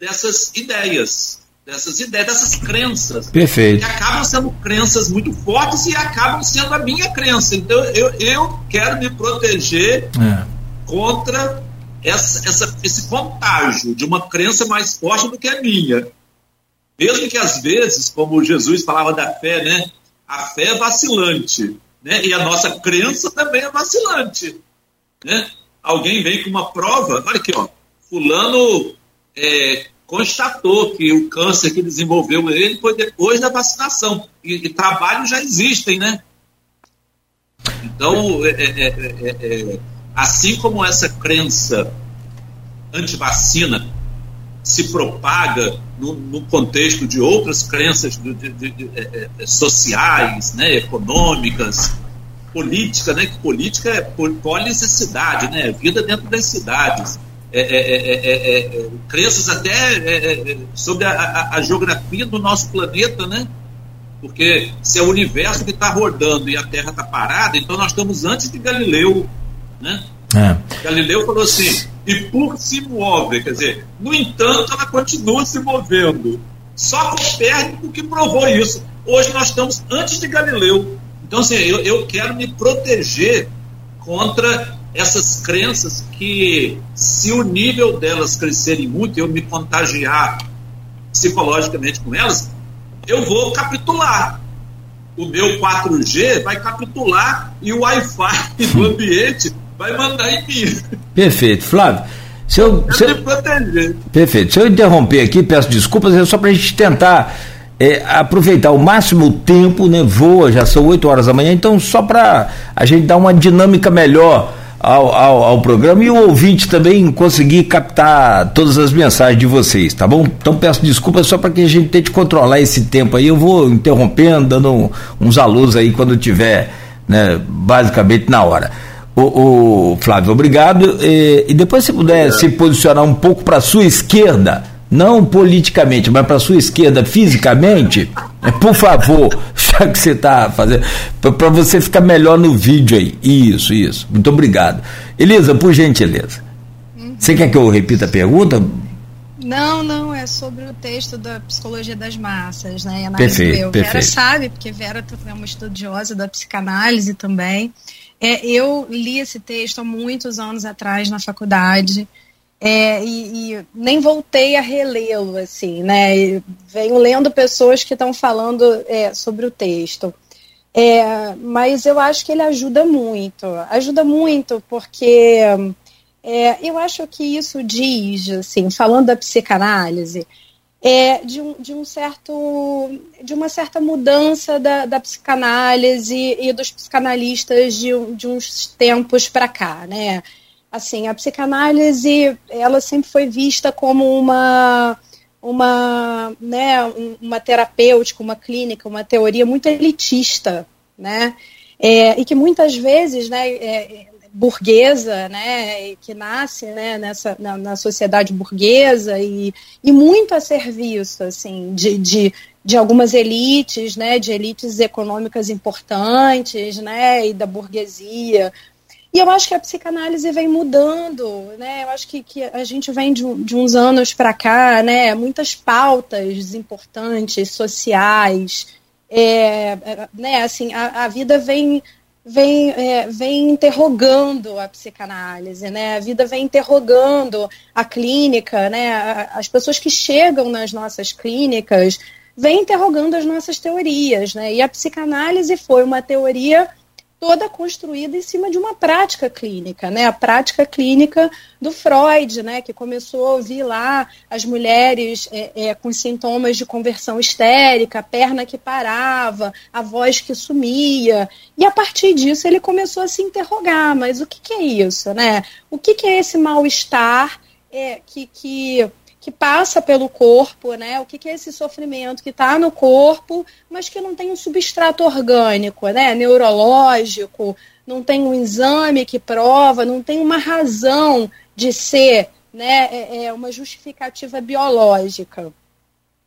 é, dessas ideias, dessas ideias, dessas crenças. Perfeito. Que acabam sendo crenças muito fortes e acabam sendo a minha crença. Então eu, eu quero me proteger é. contra essa, essa, esse contágio de uma crença mais forte do que a minha. Mesmo que às vezes, como Jesus falava da fé, né? A fé é vacilante, né? E a nossa crença também é vacilante, né? Alguém vem com uma prova, olha aqui, ó, fulano é, constatou que o câncer que desenvolveu ele foi depois da vacinação. E, e trabalhos já existem, né? Então, é, é, é, assim como essa crença antivacina se propaga no, no, contexto de outras crenças de, de, de, é, é, sociais, né, econômicas, política, né, que política é policessidade, né, vida dentro das cidades. É, é, é crenças até sobre a, a, a, geografia do nosso planeta, né? Porque se é o universo que está rodando e a Terra está parada, então nós estamos antes de Galileu, né? Galileu falou assim, e por se move, quer dizer, no entanto, ela continua se movendo. Só Copérnico que provou isso. Hoje nós estamos antes de Galileu. Então, assim, eu, eu quero me proteger contra essas crenças que, se o nível delas crescerem muito, eu me contagiar psicologicamente com elas, eu vou capitular. O meu 4G vai capitular e o Wi-Fi do ambiente vai mandar em mim. Perfeito. Flávio, se eu, se eu, perfeito. Se eu interromper aqui, peço desculpas, é só para a gente tentar é, aproveitar o máximo tempo, né? Voa, já são 8 horas da manhã, então só para a gente dar uma dinâmica melhor ao, ao, ao, programa e o ouvinte também conseguir captar todas as mensagens de vocês, tá bom? Então peço desculpas só para que a gente tente controlar esse tempo aí. Eu vou interrompendo, dando uns alunos aí quando tiver, né, basicamente na hora. O, o Flávio, obrigado. E, e, depois, se puder se posicionar um pouco para a sua esquerda, não politicamente, mas para a sua esquerda fisicamente, é, por favor, já que você está fazendo, para você ficar melhor no vídeo aí. Isso, isso. Muito obrigado. Elisa, por gentileza. Uhum. Você quer que eu repita a pergunta? Não, não, é sobre o texto da psicologia das massas, né? Perfeito, perfeito. Vera sabe, porque Vera é uma estudiosa da psicanálise também. É, eu li esse texto há muitos anos atrás na faculdade. É, e, e, nem voltei a relê-lo, assim, né? E venho lendo pessoas que estão falando é, sobre o texto. É, mas eu acho que ele ajuda muito. Ajuda muito porque é, eu acho que isso diz, assim, falando da psicanálise, é, de, um, de, um certo, de uma certa mudança da, da psicanálise e dos psicanalistas de, de uns tempos para cá, né? Assim, a psicanálise, ela sempre foi vista como uma uma, né, uma terapêutica, uma clínica, uma teoria muito elitista, né? É, e que muitas vezes, né, é, burguesa, né, que nasce né, nessa, na, na, sociedade burguesa e, e muito a serviço assim, de, de, de algumas elites, né, de elites econômicas importantes né, e da burguesia. E eu acho que a psicanálise vem mudando, né? Eu acho que, que a gente vem de, de uns anos para cá, né? Muitas pautas importantes, sociais, é, é né? Assim, a, a vida vem vem, é, vem interrogando a psicanálise, né? A vida vem interrogando a clínica, né? As pessoas que chegam nas nossas clínicas vêm interrogando as nossas teorias, né? E a psicanálise foi uma teoria toda construída em cima de uma prática clínica, né? A prática clínica do Freud, né? Que começou a ouvir lá as mulheres é, é, com sintomas de conversão histérica, a perna que parava, a voz que sumia. E a partir disso ele começou a se interrogar, mas o que, que é isso, né? O que, que é esse mal-estar é, que, que que passa pelo corpo, né? O que, que é esse sofrimento que está no corpo, mas que não tem um substrato orgânico, né? Neurológico, não tem um exame que prova, não tem uma razão de ser, né? É, é uma justificativa biológica.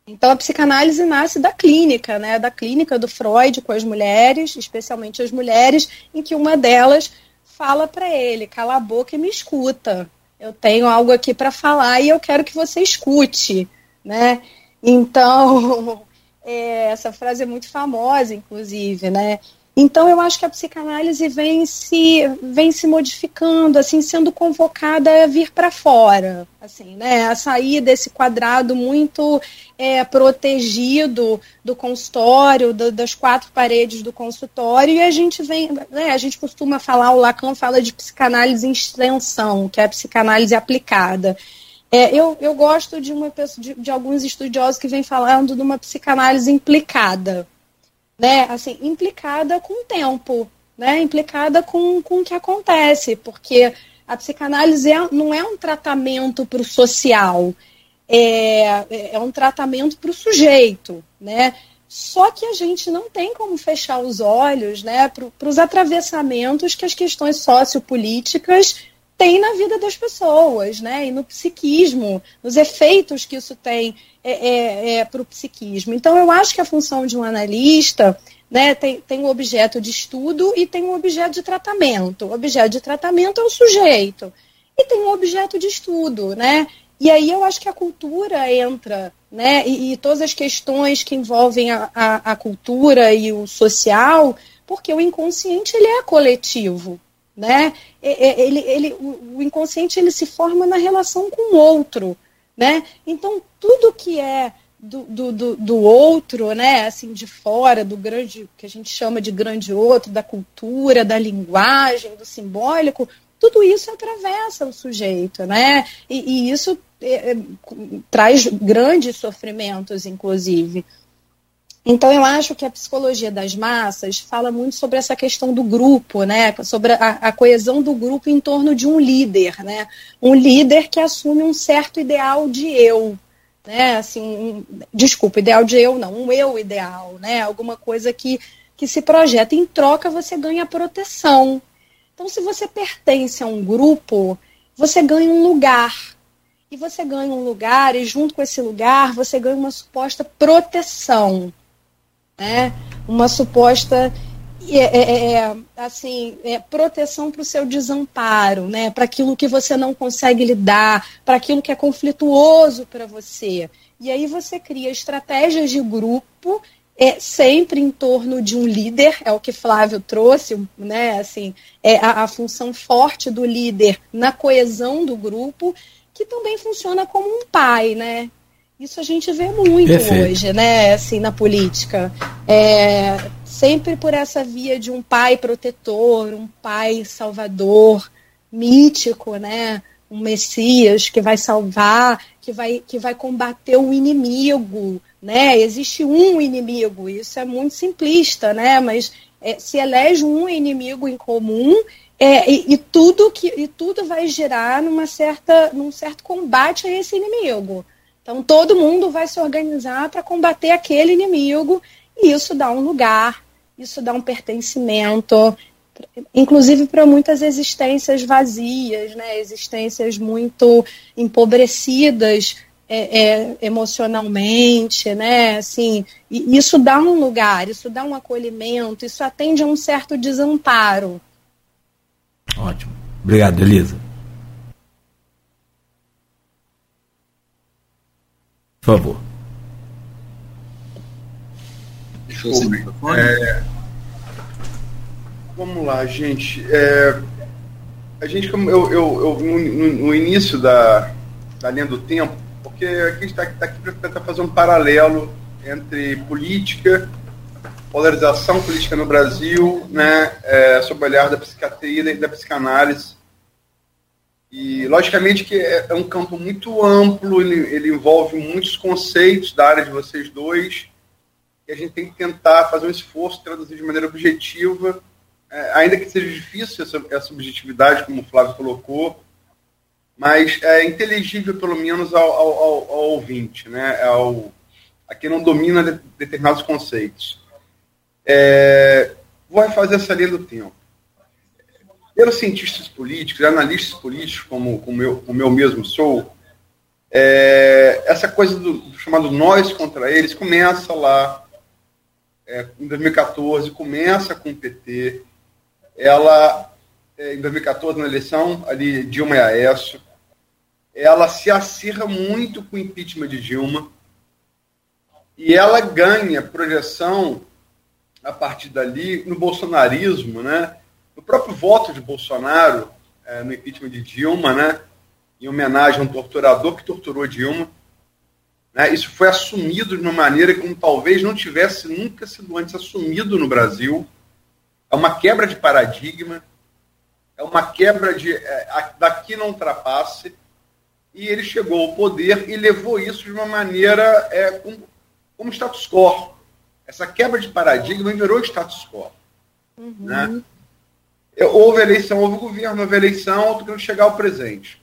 Então a psicanálise nasce da clínica, né? Da clínica do Freud com as mulheres, especialmente as mulheres, em que uma delas fala para ele: cala a boca e me escuta eu tenho algo aqui para falar e eu quero que você escute, né? Então, é, essa frase é muito famosa, inclusive, né? Então eu acho que a psicanálise vem se vem se modificando, assim, sendo convocada a vir para fora, assim, né, a sair desse quadrado muito é, protegido do consultório, do, das quatro paredes do consultório, e a gente vem, né, a gente costuma falar, o Lacan fala de psicanálise em extensão, que é a psicanálise aplicada. É, eu, eu gosto de, uma, de, de alguns estudiosos que vêm falando de uma psicanálise implicada, né, assim, implicada com o tempo, né, implicada com, com o que acontece, porque a psicanálise é, não é um tratamento para o social, é, é um tratamento para o sujeito, né? Só que a gente não tem como fechar os olhos né, para os atravessamentos que as questões sociopolíticas têm na vida das pessoas, né, e no psiquismo, nos efeitos que isso tem é, é, é, para o psiquismo. Então, eu acho que a função de um analista né, tem, tem um objeto de estudo e tem um objeto de tratamento. O objeto de tratamento é o sujeito. E tem um objeto de estudo, né? E aí eu acho que a cultura entra, né? E, e todas as questões que envolvem a, a, a, cultura e o social, porque o inconsciente ele é coletivo, né? Ele, ele, o inconsciente ele se forma na relação com o outro, né? Então tudo que é do, do, do, outro, né, assim, de fora, do grande, que a gente chama de grande outro, da cultura, da linguagem, do simbólico, tudo isso atravessa o sujeito, né? E, e isso é, é, traz grandes sofrimentos, inclusive. Então, eu acho que a psicologia das massas fala muito sobre essa questão do grupo, né? sobre a, a, coesão do grupo em torno de um líder, né? um líder que assume um certo ideal de eu. Né? Assim, um, desculpa, ideal de eu não, um eu ideal, né? alguma coisa que, que se projeta. Em troca, você ganha proteção. Então, se você pertence a um grupo, você ganha um lugar, e você ganha um lugar, e junto com esse lugar você ganha uma suposta proteção, né? uma suposta é, é, é, é assim, é, proteção para o seu desamparo, né? para aquilo que você não consegue lidar, para aquilo que é conflituoso para você. E aí você cria estratégias de grupo é sempre em torno de um líder, é o que Flávio trouxe, né? Assim, é a, a função forte do líder na coesão do grupo que também funciona como um pai, né? Isso a gente vê muito Perfeito. hoje, né? Assim, na política. É, sempre por essa via de um pai protetor, um pai salvador, mítico, né? Um Messias que vai salvar, que vai, que vai combater o inimigo, né? Existe um inimigo, isso é muito simplista, né? Mas é, se elege um inimigo em comum é, e, e, tudo que e tudo vai gerar numa certa, num certo combate a esse inimigo. Então todo mundo vai se organizar para combater aquele inimigo e isso dá um lugar, isso dá um pertencimento, inclusive para muitas existências vazias, né? existências muito empobrecidas é, é, emocionalmente, né? Assim, isso dá um lugar, isso dá um acolhimento, isso atende a um certo desamparo. Ótimo. Obrigado, Elisa. Por favor. É, vamos lá, gente. É, a gente, como eu, eu, eu no, no, início da, da linha do tempo, porque a gente está tá aqui para tentar fazer um paralelo entre política polarização política no Brasil, né, é, sob o olhar da psiquiatria e da psicanálise. E, logicamente, que é, é um campo muito amplo, ele, ele, envolve muitos conceitos da área de vocês dois, e a gente tem que tentar fazer um esforço, traduzir de maneira objetiva, é, ainda que seja difícil essa, essa objetividade, como o Flávio colocou, mas é inteligível, pelo menos, ao, ao, ao, ao ouvinte, né, ao, a quem não domina de, determinados conceitos. É, vai fazer essa linha do tempo. Cientistas políticos, analistas políticos, como, como, eu, como eu mesmo sou, é, essa coisa do, do, chamado nós contra eles começa lá é, em 2014, começa com o PT. Ela, é, em 2014, na eleição, ali Dilma e Aécio, ela se acirra muito com o impeachment de Dilma e ela ganha projeção a partir dali no bolsonarismo, né? No próprio voto de Bolsonaro é, no impeachment de Dilma, né? Em homenagem a um torturador que torturou Dilma. Né? Isso foi assumido de uma maneira como talvez não tivesse nunca sido antes assumido no Brasil. É uma quebra de paradigma, é uma quebra de é, daqui não ultrapasse. E ele chegou ao poder e levou isso de uma maneira é, como, como status quo essa quebra de paradigma virou status quo. Uhum. Né? Houve eleição, houve governo, houve eleição, estou querendo chegar ao presente.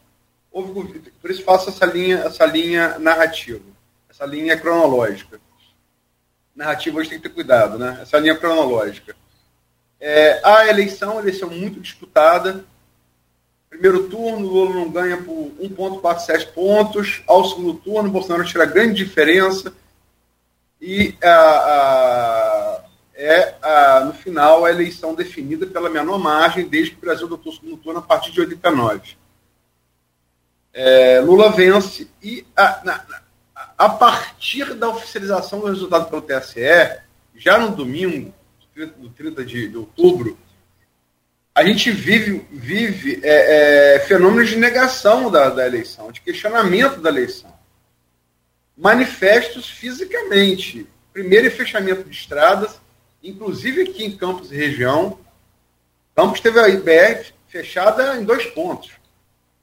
Houve governo, por isso faço essa linha, essa linha narrativa, essa linha cronológica. Narrativa hoje tem que ter cuidado, né? Essa linha cronológica. É, a eleição, a eleição muito disputada. Primeiro turno, Lula não ganha por 1,47 pontos. Ao segundo turno, Bolsonaro tira grande diferença. E a, a, é, a, no final, a eleição definida pela menor margem desde que o Brasil adotou o segundo turno a partir de 89. É, Lula vence e, a, na, a partir da oficialização do resultado pelo TSE, já no domingo, do 30 de, de outubro, a gente vive, vive é, é, fenômenos de negação da, da eleição, de questionamento da eleição. Manifestos fisicamente. Primeiro, fechamento de estradas, inclusive aqui em Campos e região. Campos teve a IBR fechada em dois pontos.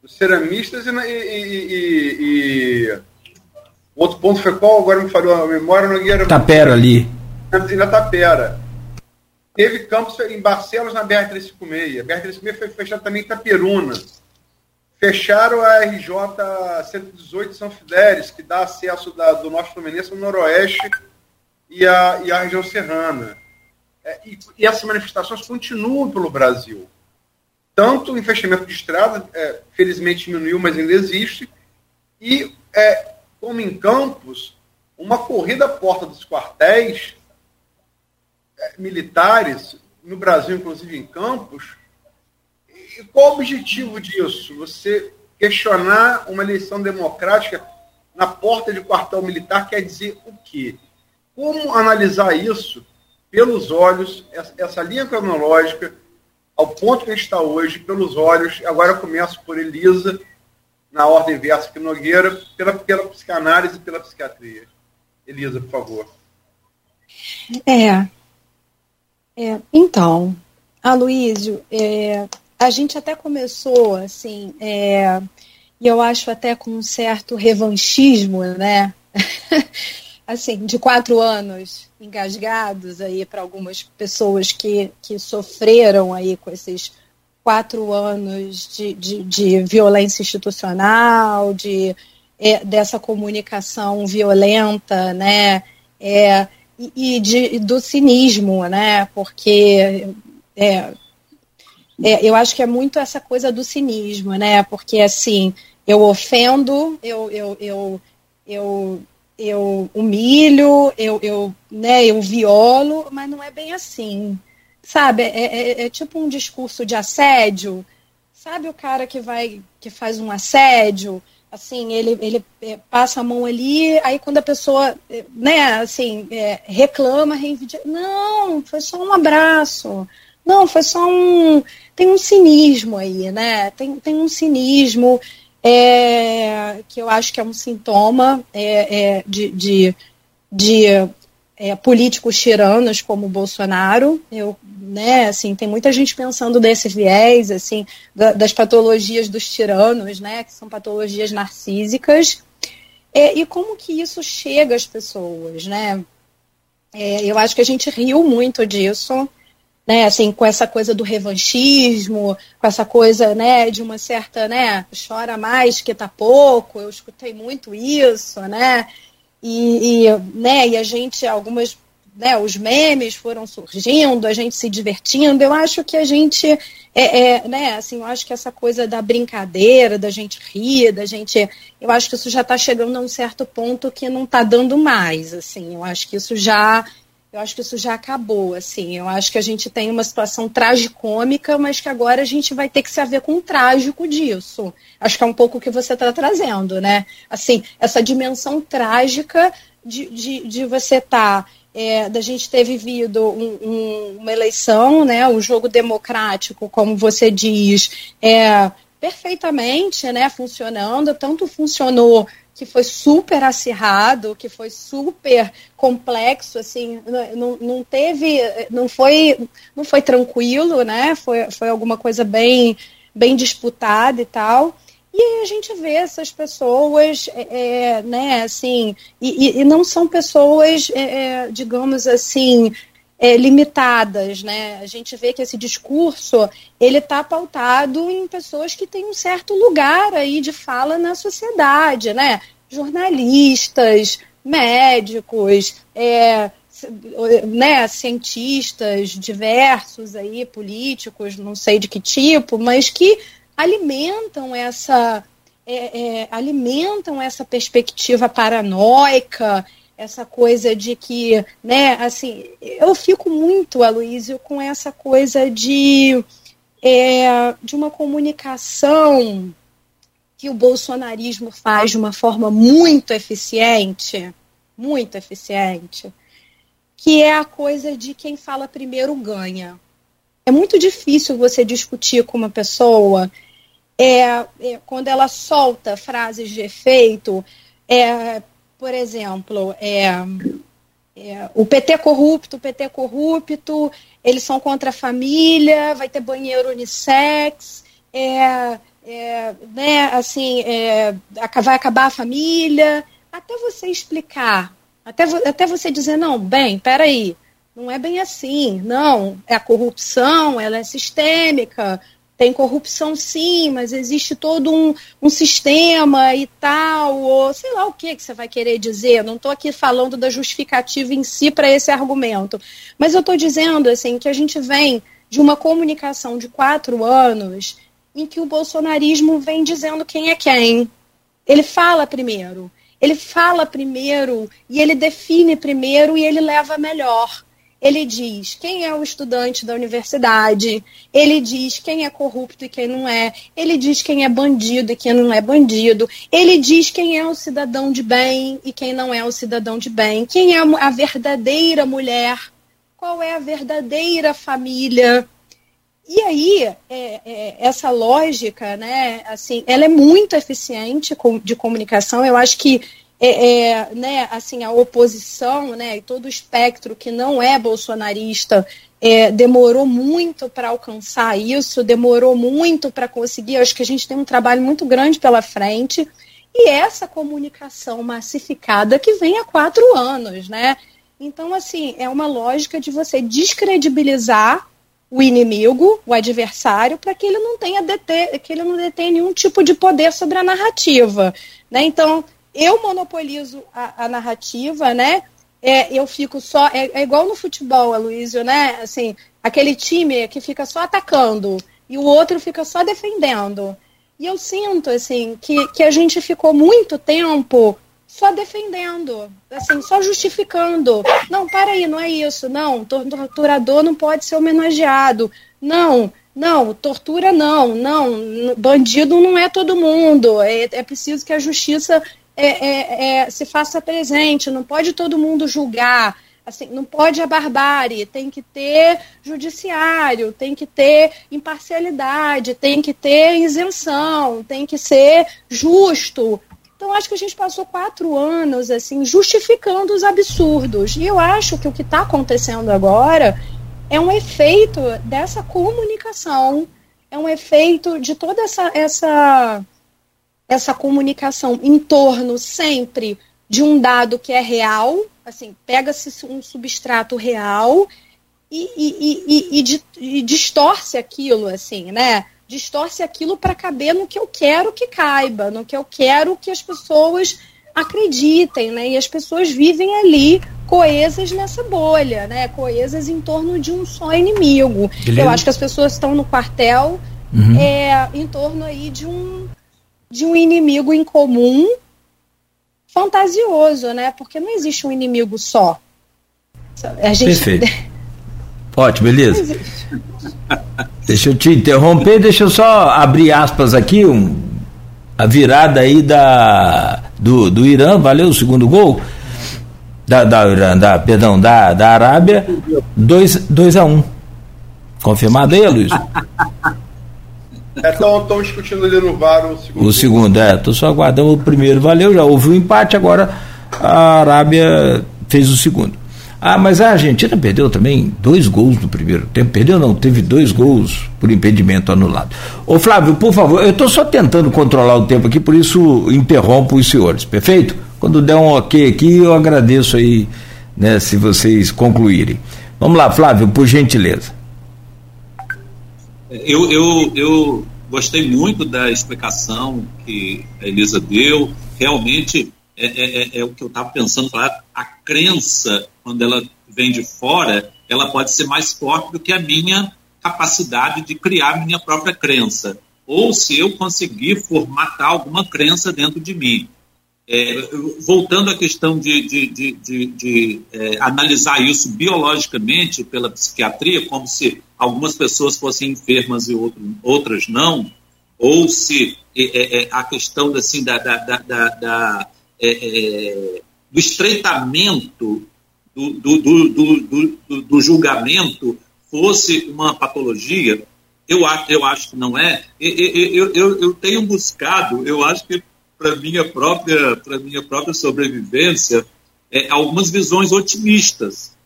Os ceramistas e, e, e, e outro ponto foi qual? Agora me falou a memória. Nogueira. Tapera ali. Na Tapera. Teve campos em Barcelos na BR-356. A BR-356 foi fechada também em Itaperuna. Fecharam a RJ 118 São Fidélis, que dá acesso da, do Norte Fluminense ao Noroeste e a, e a região serrana. É, e, e, essas manifestações continuam pelo Brasil. Tanto o fechamento de estrada, é, felizmente diminuiu, mas ainda existe, e é, como em Campos, uma corrida à porta dos quartéis é, militares, no Brasil, inclusive em Campos. E qual o objetivo disso? Você questionar uma eleição democrática na porta de quartel militar quer dizer o quê? Como analisar isso pelos olhos, essa linha cronológica, ao ponto que a gente está hoje, pelos olhos, agora eu começo por Elisa, na ordem inversa que Nogueira, pela, pela psicanálise e pela psiquiatria. Elisa, por favor. É, é, então, Aloísio, é, a gente até começou, assim, é, e eu acho até com um certo revanchismo, né? assim, de quatro anos engasgados aí para algumas pessoas que, que sofreram aí com esses quatro anos de, de, de violência institucional, de, é, dessa comunicação violenta, né? É, e, de, do cinismo, né? Porque é, é, eu acho que é muito essa coisa do cinismo, né? Porque assim, eu ofendo, eu, eu, eu, eu, eu humilho, eu, eu, né, eu violo, mas não é bem assim. Sabe? É, é, é tipo um discurso de assédio. Sabe o cara que vai que faz um assédio? assim, ele, ele é, passa a mão ali, aí quando a pessoa, é, né, assim, é, reclama, reivindica, não, foi só um abraço, não, foi só um, tem um cinismo aí, né, tem, tem um cinismo é, que eu acho que é um sintoma é, é de, de, de é, políticos tiranos como o Bolsonaro. Eu, né, assim, tem muita gente pensando desse viés, assim, da, das patologias dos tiranos, né, que são patologias narcísicas. É, e como que isso chega às pessoas, né? É, eu acho que a gente riu muito disso, né, assim, com essa coisa do revanchismo, com essa coisa, né, de uma certa, né, chora mais que tá pouco. Eu escutei muito isso, né? E, e, né, e a gente, algumas, né, os memes foram surgindo, a gente se divertindo. Eu acho que a gente, é, é, né, assim, eu acho que essa coisa da brincadeira, da gente rir, da gente, eu acho que isso já está chegando a um certo ponto que não está dando mais, assim. Eu acho que isso já eu acho que isso já acabou, assim. Eu acho que a gente tem uma situação tragicômica, mas que agora a gente vai ter que se haver com o trágico disso. Acho que é um pouco o que você está trazendo, né? Assim, essa dimensão trágica de, de, de você estar. Tá, é, da gente ter vivido um, um, uma eleição, né, um jogo democrático, como você diz, é, perfeitamente né, funcionando, tanto funcionou que foi super acirrado, que foi super complexo, assim, não, não teve, não foi, não foi tranquilo, né? Foi, foi alguma coisa bem, bem disputada e tal. E aí a gente vê essas pessoas, é, é né, assim, e, e, não são pessoas, é, é digamos assim, é, limitadas, né? A gente vê que esse discurso ele está pautado em pessoas que têm um certo lugar aí de fala na sociedade, né? Jornalistas, médicos, é, né, cientistas diversos aí, políticos, não sei de que tipo, mas que alimentam essa é, é, alimentam essa perspectiva paranoica, essa coisa de que, né, assim, eu fico muito, Aloysio, com essa coisa de, é, de uma comunicação que o bolsonarismo faz de uma forma muito eficiente, muito eficiente, que é a coisa de quem fala primeiro ganha. É muito difícil você discutir com uma pessoa é, é, quando ela solta frases de efeito, é, por exemplo, é, é, o PT corrupto, o PT corrupto, eles são contra a família, vai ter banheiro unissex, é, é, né, assim, é, vai acabar a família, até você explicar, até, até você dizer, não, bem, peraí, não é bem assim, não, é a corrupção, ela é sistêmica, tem corrupção sim, mas existe todo um, um sistema e tal, ou sei lá o que, que você vai querer dizer. Não estou aqui falando da justificativa em si para esse argumento. Mas eu estou dizendo assim que a gente vem de uma comunicação de quatro anos em que o bolsonarismo vem dizendo quem é quem. Ele fala primeiro. Ele fala primeiro e ele define primeiro e ele leva melhor ele diz quem é o estudante da universidade, ele diz quem é corrupto e quem não é, ele diz quem é bandido e quem não é bandido, ele diz quem é o cidadão de bem e quem não é o cidadão de bem, quem é a verdadeira mulher, qual é a verdadeira família. E aí, é, é, essa lógica, né, assim, ela é muito eficiente de comunicação. Eu acho que é, é, né, assim, a oposição né, e todo o espectro que não é bolsonarista é, demorou muito para alcançar isso, demorou muito para conseguir. Acho que a gente tem um trabalho muito grande pela frente. E essa comunicação massificada que vem há quatro anos, né? Então, assim, é uma lógica de você descredibilizar o inimigo, o adversário, para que ele não tenha deter, que ele não detenha nenhum tipo de poder sobre a narrativa. Né? Então, eu monopolizo a, a narrativa, né? É, eu fico só. É, é, igual no futebol, Aloysio, né? Assim, aquele time que fica só atacando e o outro fica só defendendo. E eu sinto, assim, que, que a gente ficou muito tempo só defendendo, assim, só justificando. Não, para aí, não é isso. Não, torturador não pode ser homenageado. Não, não, tortura não, não, bandido não é todo mundo. É, é preciso que a justiça é, é, é, se faça presente, não pode todo mundo julgar, assim, não pode a barbárie, tem que ter judiciário, tem que ter imparcialidade, tem que ter isenção, tem que ser justo. Então, acho que a gente passou quatro anos assim justificando os absurdos. E eu acho que o que está acontecendo agora é um efeito dessa comunicação, é um efeito de toda essa, essa essa comunicação em torno sempre de um dado que é real, assim, pega-se um substrato real e, e, e, e, distorce aquilo, assim, né? Distorce aquilo para caber no que eu quero que caiba, no que eu quero que as pessoas acreditem, né? E as pessoas vivem ali coesas nessa bolha, né? Coesas em torno de um só inimigo. Eu acho que as pessoas estão no quartel uhum. é, em torno aí de um de um inimigo em comum fantasioso, né? Porque não existe um inimigo só. A gente... Perfeito. Ótimo, beleza. Deixa eu te interromper, deixa eu só abrir aspas aqui, um, a virada aí da, do, do Irã, valeu o segundo gol? Da, da Irã, da, perdão, da, da Arábia, 2 a 1 um. Confirmado aí, Luiz? Estão discutindo ali no VAR o segundo. O segundo, é. Estou só aguardando o primeiro. Valeu, já houve um empate, agora a Arábia fez o segundo. Ah, mas a Argentina perdeu também dois gols no primeiro tempo. Perdeu não, teve dois gols por impedimento anulado. Ô Flávio, por favor, eu estou só tentando controlar o tempo aqui, por isso interrompo os senhores, perfeito? Quando der um ok aqui, eu agradeço aí, né, se vocês concluírem. Vamos lá, Flávio, por gentileza. Eu, eu, eu gostei muito da explicação que a Elisa deu. Realmente é, é, é, é o que eu estava pensando. Falar. A crença, quando ela vem de fora, ela pode ser mais forte do que a minha capacidade de criar minha própria crença. Ou se eu conseguir formatar alguma crença dentro de mim. É, voltando à questão de, de, de, de, de é, analisar isso biologicamente pela psiquiatria, como se algumas pessoas fossem enfermas e outro, outras não, ou se é, é, é a questão assim, da, da, da, da é, do estreitamento do, do, do, do, julgamento fosse uma patologia, eu acho, eu acho que não é. Eu, eu, eu tenho buscado, eu acho que para minha própria para minha própria sobrevivência é, algumas visões otimistas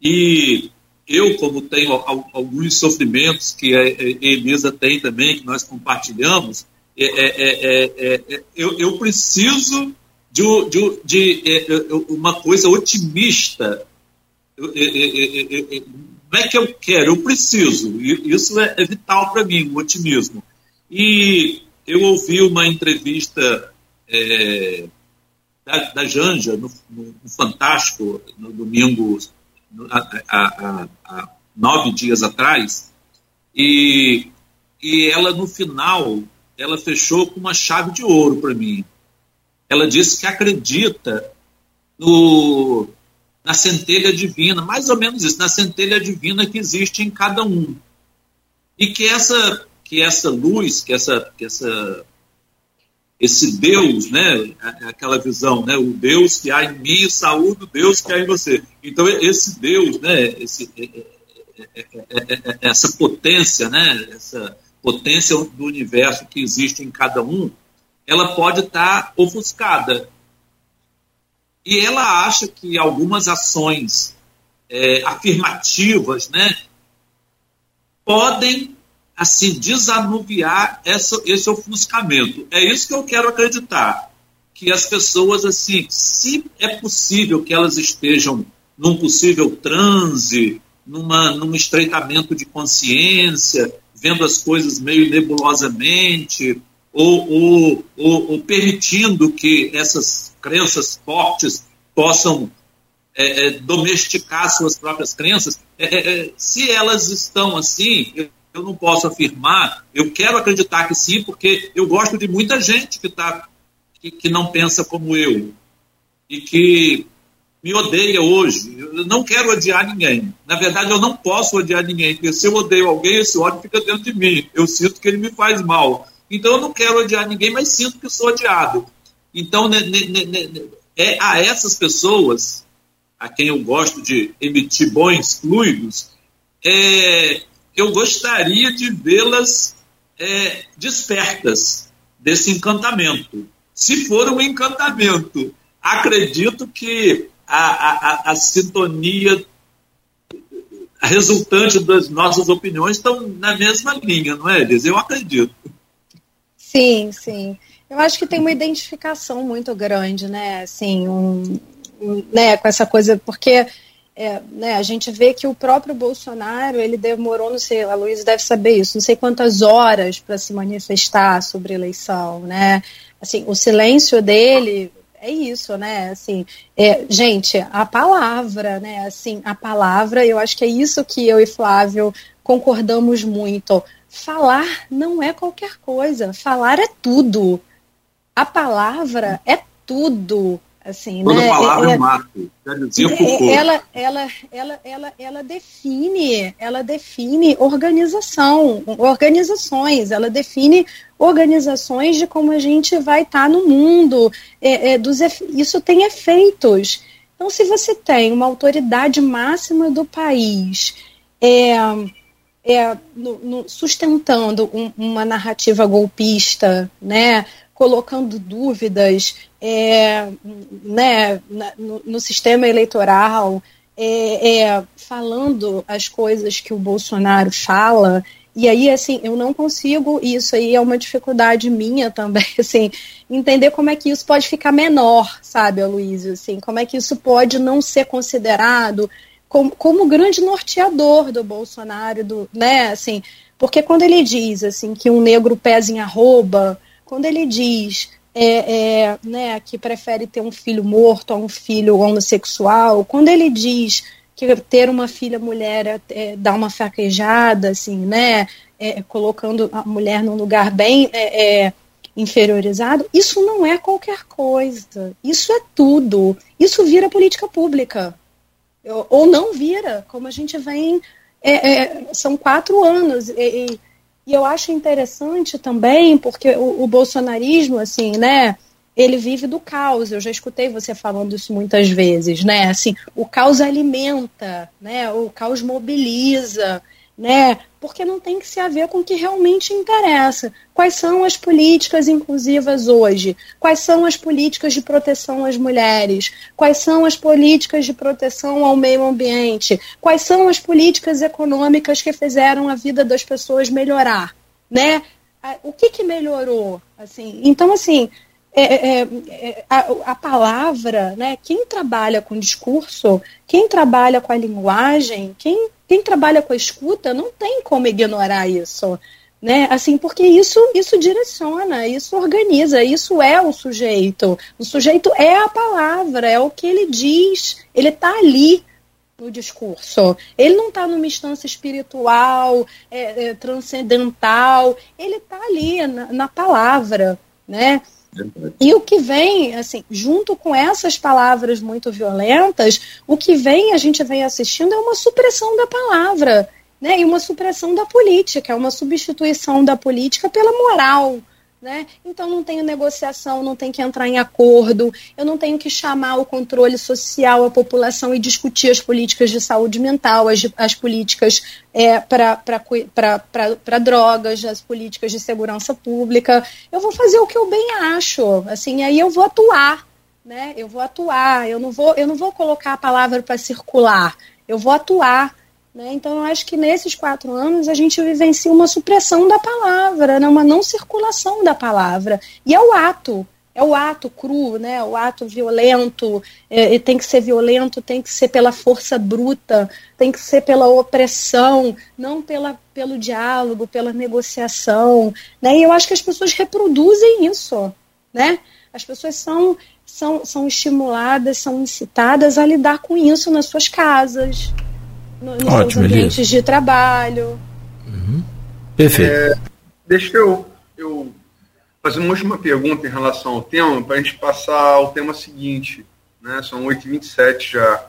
e eu como tenho alguns sofrimentos que a Elisa tem também que nós compartilhamos é, é, é, é eu, eu, preciso de, de, de uma coisa otimista não é que eu quero, eu preciso. Isso é, vital para mim, o otimismo. E eu ouvi uma entrevista é, da, da, Janja no, no, Fantástico, no domingo, há nove dias atrás, e, e ela, no final, ela fechou com uma chave de ouro para mim. Ela disse que acredita no, na centelha divina, mais ou menos isso, na centelha divina que existe em cada um. E que essa que essa luz, que essa, que essa esse Deus, né, aquela visão, né, o Deus que há em mim, saúde o Deus que há em você. Então esse Deus, né, esse, essa potência, né, essa potência do universo que existe em cada um, ela pode estar ofuscada. E ela acha que algumas ações é, afirmativas, né, podem assim, desanuviar essa, esse ofuscamento. É isso que eu quero acreditar. Que as pessoas, assim, se é possível que elas estejam num possível transe, numa, num estreitamento de consciência, vendo as coisas meio nebulosamente, ou, ou, ou, ou permitindo que essas crenças fortes possam é, é, domesticar suas próprias crenças, é, é, é se elas estão assim, eu não posso afirmar, eu quero acreditar que sim, porque eu gosto de muita gente que, tá, que, que não pensa como eu e que me odeia hoje. Eu não quero odiar ninguém. Na verdade, eu não posso odiar ninguém, porque se eu odeio alguém, esse ódio fica dentro de mim. Eu sinto que ele me faz mal. Então, eu não quero odiar ninguém, mas sinto que sou odiado. Então, é a essas pessoas, a quem eu gosto de emitir bons fluidos, é, eu gostaria de vê-las é, despertas desse encantamento. Se for um encantamento, acredito que a, a, a sintonia resultante das nossas opiniões estão na mesma linha, não é, Elis? Eu acredito. Sim, sim. Eu acho que tem uma identificação muito grande, né? Assim, um, um né, com essa coisa, porque é, né, a gente vê que o próprio Bolsonaro ele demorou, não sei, a Luísa deve saber isso, não sei quantas horas para se manifestar sobre eleição, né? Assim, o silêncio dele é isso, né? Assim, é, gente, a palavra, né? Assim, a palavra, eu acho que é isso que eu e Flávio concordamos muito. Falar não é qualquer coisa, falar é tudo. A palavra é tudo. Assim, Toda né? palavra é, é mato, é, ela, ela, ela, ela, ela define, ela define organização, organizações, ela define organizações de como a gente vai estar tá no mundo. É, é, dos, isso tem efeitos. Então, se você tem uma autoridade máxima do país é, é, no, no, sustentando um, uma narrativa golpista, né, colocando dúvidas é, né, no, no, sistema eleitoral, é, é, falando as coisas que o Bolsonaro fala. E aí, assim, eu não consigo, e isso aí é uma dificuldade minha também, assim, entender como é que isso pode ficar menor, sabe, Aloysio, assim, como é que isso pode não ser considerado como, como grande norteador do Bolsonaro, do, né, assim, porque quando ele diz assim que um negro pesa em arroba, quando ele diz é, é, né, que prefere ter um filho morto a um filho homossexual, quando ele diz que ter uma filha mulher é, é dá uma fraquejada, assim, né, é, colocando a mulher num lugar bem é, inferiorizado, isso não é qualquer coisa, isso é tudo, isso vira política pública, ou não vira, como a gente vem, são quatro anos, e, e eu acho interessante também, porque o, o, bolsonarismo, assim, né, ele vive do caos. Eu já escutei você falando isso muitas vezes, né? Assim, o caos alimenta, né? O caos mobiliza né? Porque não tem que se haver com o que realmente interessa. Quais são as políticas inclusivas hoje? Quais são as políticas de proteção às mulheres? Quais são as políticas de proteção ao meio ambiente? Quais são as políticas econômicas que fizeram a vida das pessoas melhorar, né? O que, que melhorou? Assim, então, assim, é, é, é, a, a, palavra, né? Quem trabalha com discurso, quem trabalha com a linguagem, quem, quem trabalha com a escuta, não tem como ignorar isso. Né? Assim, porque isso isso direciona, isso organiza, isso é o sujeito. O sujeito é a palavra, é o que ele diz, ele está ali no discurso. Ele não está numa instância espiritual, é, é, transcendental, ele está ali na, na palavra, né? E o que vem, assim, junto com essas palavras muito violentas, o que vem, a gente vem assistindo é uma supressão da palavra, né? E uma supressão da política, é uma substituição da política pela moral. Né? Então não tenho negociação, não tenho que entrar em acordo, eu não tenho que chamar o controle social, a população e discutir as políticas de saúde mental, as, as políticas é, para drogas, as políticas de segurança pública. Eu vou fazer o que eu bem acho, assim, aí eu vou atuar, né? Eu vou atuar, eu não vou, eu não vou colocar a palavra para circular, eu vou atuar. Né? Então, eu acho que nesses quatro anos a gente vivencia uma supressão da palavra, né? uma não circulação da palavra. E é o ato, é o ato cru, né? o ato violento, é, tem que ser violento, tem que ser pela força bruta, tem que ser pela opressão, não pela, pelo diálogo, pela negociação. Né? E eu acho que as pessoas reproduzem isso. Né? As pessoas são, são, são estimuladas, são incitadas a lidar com isso nas suas casas nos Ótimo, seus ambientes Elias. de trabalho. Uhum. Perfeito. É, deixa eu, eu fazer uma última pergunta em relação ao tema, para a gente passar ao tema seguinte. Né? São 8h27 já.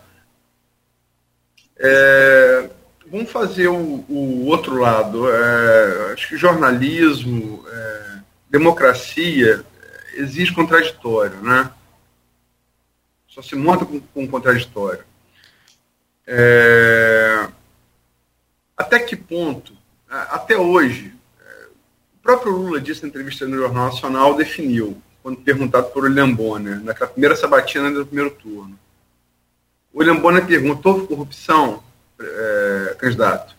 É, vamos fazer o, o outro lado. É, acho que jornalismo, é, democracia, exige contraditório, né? Só se monta com, com contraditório. É, até que ponto, até hoje, é, o próprio Lula disse na entrevista no Jornal Nacional, definiu, quando perguntado por William Bonner, naquela primeira sabatina do primeiro turno. O William Bonner perguntou houve corrupção, é, candidato?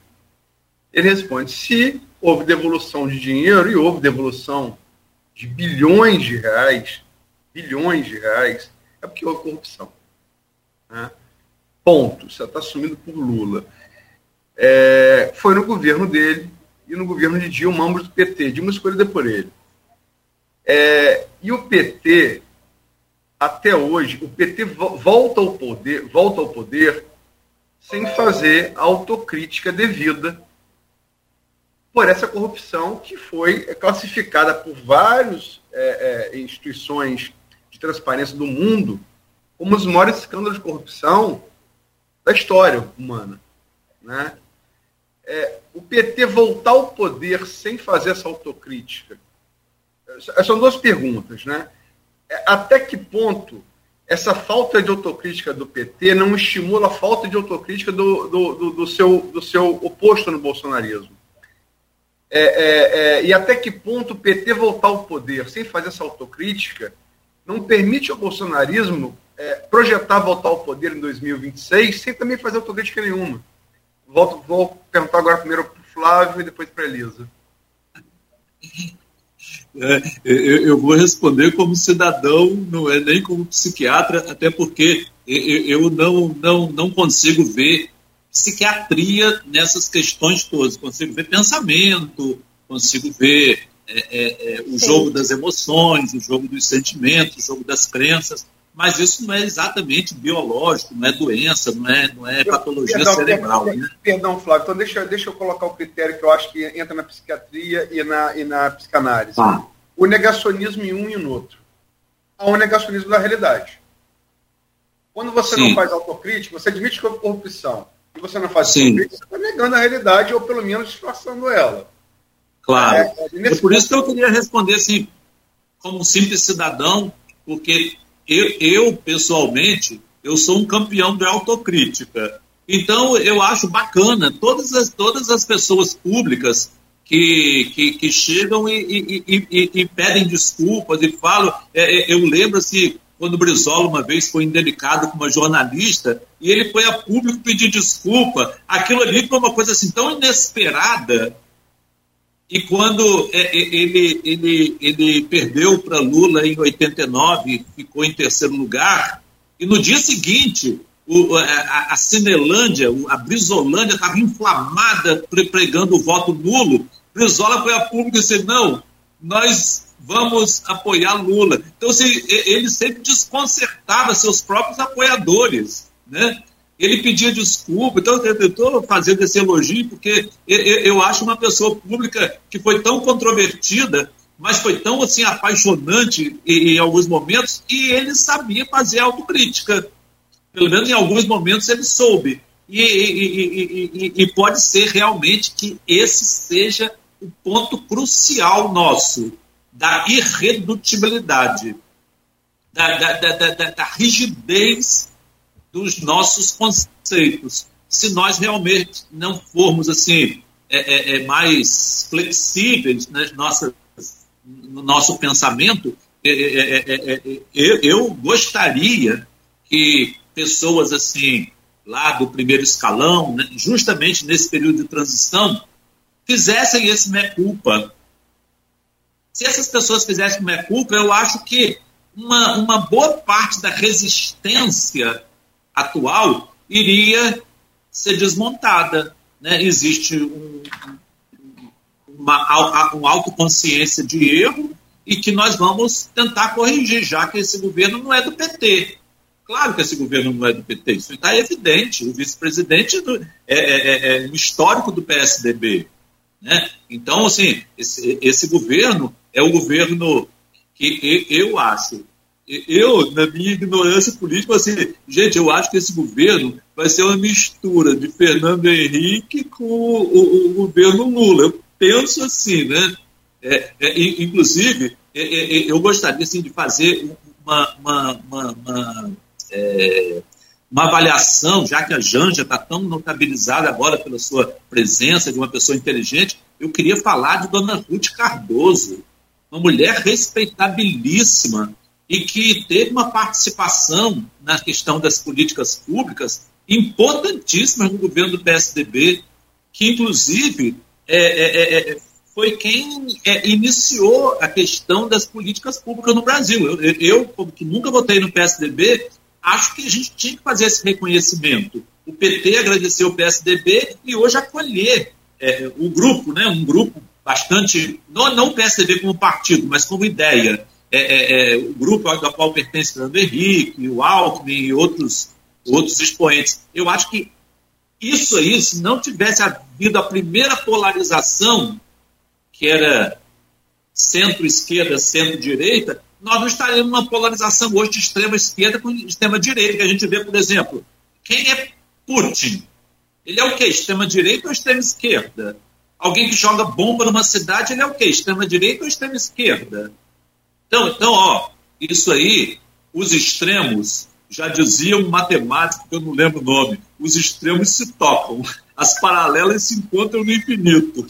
Ele responde, se houve devolução de dinheiro, e houve devolução de bilhões de reais, bilhões de reais, é porque houve corrupção. Né? Ponto. Está assumido por Lula. É, foi no governo dele e no governo de Dilma, ambos do PT. Dilma escolhida por ele. É, e o PT, até hoje, o PT volta ao poder, volta ao poder sem fazer autocrítica devida por essa corrupção que foi classificada por várias é, é, instituições de transparência do mundo como os maiores escândalos de corrupção da história humana. Né? É, o PT voltar ao poder sem fazer essa autocrítica? São duas perguntas. Né? É, até que ponto essa falta de autocrítica do PT não estimula a falta de autocrítica do, do, do, do seu, do seu oposto no bolsonarismo? É, é, é, e até que ponto o PT voltar ao poder sem fazer essa autocrítica não permite ao bolsonarismo é, projetar voltar ao poder em 2026 sem também fazer autocrítica nenhuma. Volto, vou perguntar agora primeiro para o Flávio e depois para a Elisa. É, eu, eu, vou responder como cidadão, não é nem como psiquiatra, até porque eu não, não, não consigo ver psiquiatria nessas questões todas. Consigo ver pensamento, consigo ver é, é, é, o Sim. jogo das emoções, o jogo dos sentimentos, o jogo das crenças, mas isso não é exatamente biológico, não é doença, não é, não é patologia perdão, cerebral. Perdão, né? perdão, Flávio, então deixa, deixa eu colocar o critério que eu acho que entra na psiquiatria e na, e na psicanálise. Ah. O negacionismo em um e no outro. Há um negacionismo da realidade. Quando você Sim. não faz autocrítica, você admite que é corrupção e você não faz Sim. autocrítica, você está negando a realidade ou pelo menos disfarçando ela. Claro. É, é, é por isso que eu queria responder assim, como um simples cidadão, porque eu, eu, pessoalmente, eu sou um campeão de autocrítica. Então, eu acho bacana todas as, todas as pessoas públicas que, que, que chegam e, e, e, e, pedem desculpas e falam. É, é eu lembro assim, quando o Brizola uma vez foi indelicado com uma jornalista e ele foi a público pedir desculpa. Aquilo ali foi uma coisa assim tão inesperada. E quando é, é, ele, ele, ele perdeu para Lula em 89, ficou em terceiro lugar, e no dia seguinte o, a, a Cinelândia, a Brizolândia estava inflamada pregando o voto nulo. Brizola foi a público e disse: não, nós vamos apoiar Lula. Então, assim, ele sempre desconcertava seus próprios apoiadores, né? Ele pedia desculpa, então eu estou fazendo esse elogio porque eu acho uma pessoa pública que foi tão controvertida, mas foi tão assim apaixonante em, alguns momentos e ele sabia fazer autocrítica. Pelo menos em alguns momentos ele soube. E, e, e, e, pode ser realmente que esse seja o ponto crucial nosso da irredutibilidade, da, da, da, da, rigidez dos nossos conceitos. Se nós realmente não formos assim é, é, é mais flexíveis nas nossas, no nosso pensamento, é, é, eu, eu gostaria que pessoas assim lá do primeiro escalão, né, justamente nesse período de transição, fizessem esse meia-culpa. Se essas pessoas fizessem meia-culpa, eu acho que uma, uma boa parte da resistência atual iria ser desmontada. Né? Existe um, uma, uma autoconsciência de erro e que nós vamos tentar corrigir, já que esse governo não é do PT. Claro que esse governo não é do PT, isso está evidente. O vice-presidente é, é, é, é histórico do PSDB. Né? Então, assim, esse, esse governo é o governo que eu acho eu, na minha ignorância política, assim, gente, eu acho que esse governo vai ser uma mistura de Fernando Henrique com o, o, o governo Lula. Eu penso assim, né? É, é, inclusive, é, é, é, eu gostaria assim, de fazer uma, uma, uma, uma é, uma avaliação, já que a Janja está tão notabilizada agora pela sua presença de uma pessoa inteligente, eu queria falar de Dona Ruth Cardoso, uma mulher respeitabilíssima e que teve uma participação na questão das políticas públicas importantíssimas no governo do PSDB, que inclusive é, é, é, é foi quem é, iniciou a questão das políticas públicas no Brasil. Eu, eu, eu que nunca votei no PSDB, acho que a gente tinha que fazer esse reconhecimento. O PT agradeceu o PSDB e hoje acolher é, o grupo, né, um grupo bastante, não, não o PSDB como partido, mas como ideia. É, é, é, o grupo ao qual pertence o Fernando Henrique, o Alckmin e outros, outros expoentes. Eu acho que isso aí, se não tivesse havido a primeira polarização, que era centro-esquerda, centro-direita, nós não estaríamos numa polarização hoje de extrema esquerda com extrema direita, que a gente vê, por exemplo, quem é Putin? Ele é o quê? Extrema direita ou extrema esquerda? Alguém que joga bomba numa cidade, ele é o quê? Extrema direita ou extrema esquerda? Então, então ó, isso aí, os extremos, já diziam um matemático, que eu não lembro o nome, os extremos se tocam, as paralelas se encontram no infinito.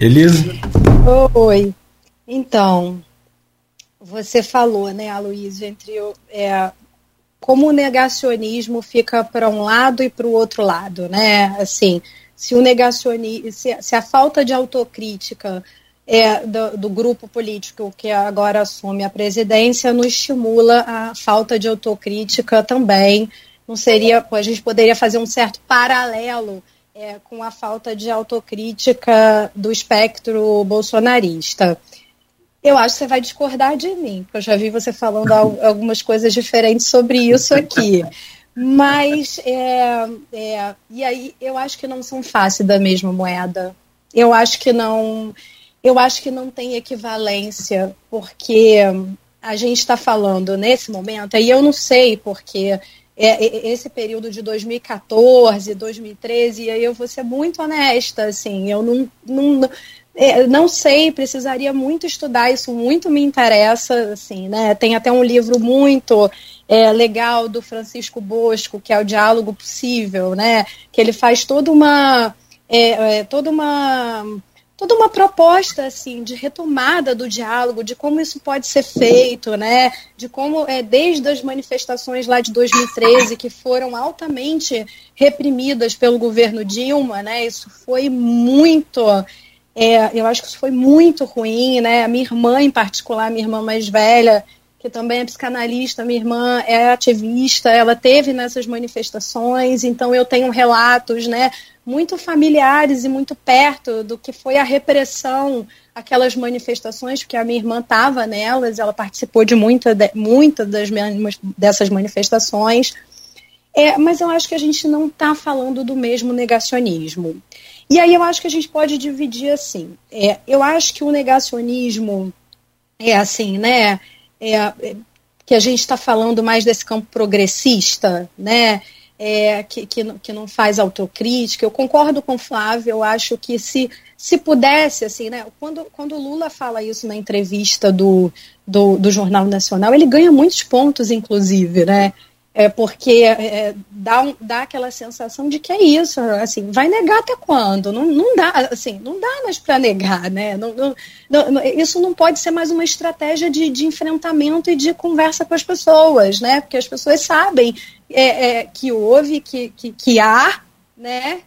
Elisa? Oi. Então, você falou, né, Aloysio, entre é, como o negacionismo fica para um lado e para o outro lado, né? Assim, se o negacionismo, se, se, a falta de autocrítica é, do, do, grupo político que agora assume a presidência não estimula a falta de autocrítica também. Não seria, a gente poderia fazer um certo paralelo é, com a falta de autocrítica do espectro bolsonarista. Eu acho que você vai discordar de mim, porque eu já vi você falando algumas coisas diferentes sobre isso aqui. Mas, é, é, e aí, eu acho que não são fáceis da mesma moeda. Eu acho que não eu acho que não tem equivalência, porque a gente está falando nesse momento, e eu não sei porque é, esse período de 2014, 2013, e aí eu vou ser muito honesta, assim, eu não, não, é, não sei, precisaria muito estudar isso, muito me interessa, assim, né? Tem até um livro muito é, legal do Francisco Bosco, que é o Diálogo Possível, né? Que ele faz toda uma, é, é toda uma toda uma proposta assim de retomada do diálogo, de como isso pode ser feito, né? De como é desde as manifestações lá de 2013 que foram altamente reprimidas pelo governo Dilma, né? Isso foi muito é, eu acho que isso foi muito ruim, né? A minha irmã, em particular, minha irmã mais velha, que também é psicanalista, minha irmã é ativista, ela teve nessas manifestações, então eu tenho relatos, né? muito familiares e muito perto do que foi a repressão aquelas manifestações, porque a minha irmã estava nelas, ela participou de muitas de, muita das, dessas manifestações. É, mas eu acho que a gente não está falando do mesmo negacionismo. E aí eu acho que a gente pode dividir assim. É, eu acho que o negacionismo é assim, né? É, é que a gente está falando mais desse campo progressista, né? é, que, que, que, não faz autocrítica. Eu concordo com o Flávio, eu acho que se, se pudesse, assim, né? Quando, quando o Lula fala isso na entrevista do, do, do Jornal Nacional, ele ganha muitos pontos, inclusive, né? É porque é, dá, um, dá aquela sensação de que é isso, assim, vai negar até quando? Não, não dá, assim, não dá mais para negar, né? Não, não, isso não pode ser mais uma estratégia de, de enfrentamento e de conversa com as pessoas, né? Porque as pessoas sabem é, é, que houve, que, que, que há, né?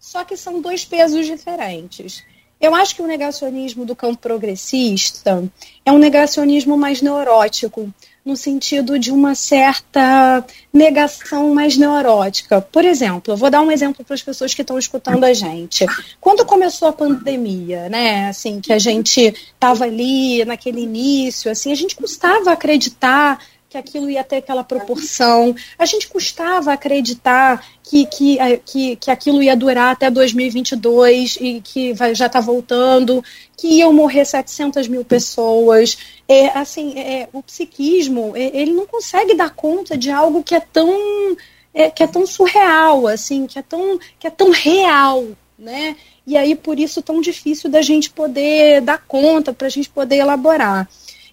Só que são dois pesos diferentes. Eu acho que o negacionismo do campo progressista é um negacionismo mais neurótico, no sentido de uma certa negação mais neurótica. Por exemplo, eu vou dar um exemplo para as pessoas que estão escutando a gente. Quando começou a pandemia, né, assim, que a gente estava ali naquele início, assim, a gente custava acreditar que aquilo ia ter aquela proporção. A gente custava acreditar que, que, eh, que, que aquilo ia durar até 2022 e que vai, já está voltando, que iam morrer 700 mil pessoas. É, assim, é, o psiquismo, é, ele não consegue dar conta de algo que é tão, é, que é tão surreal, assim, que é tão, que é tão real, né? E aí, por isso, tão difícil da gente poder dar conta, para a gente poder elaborar.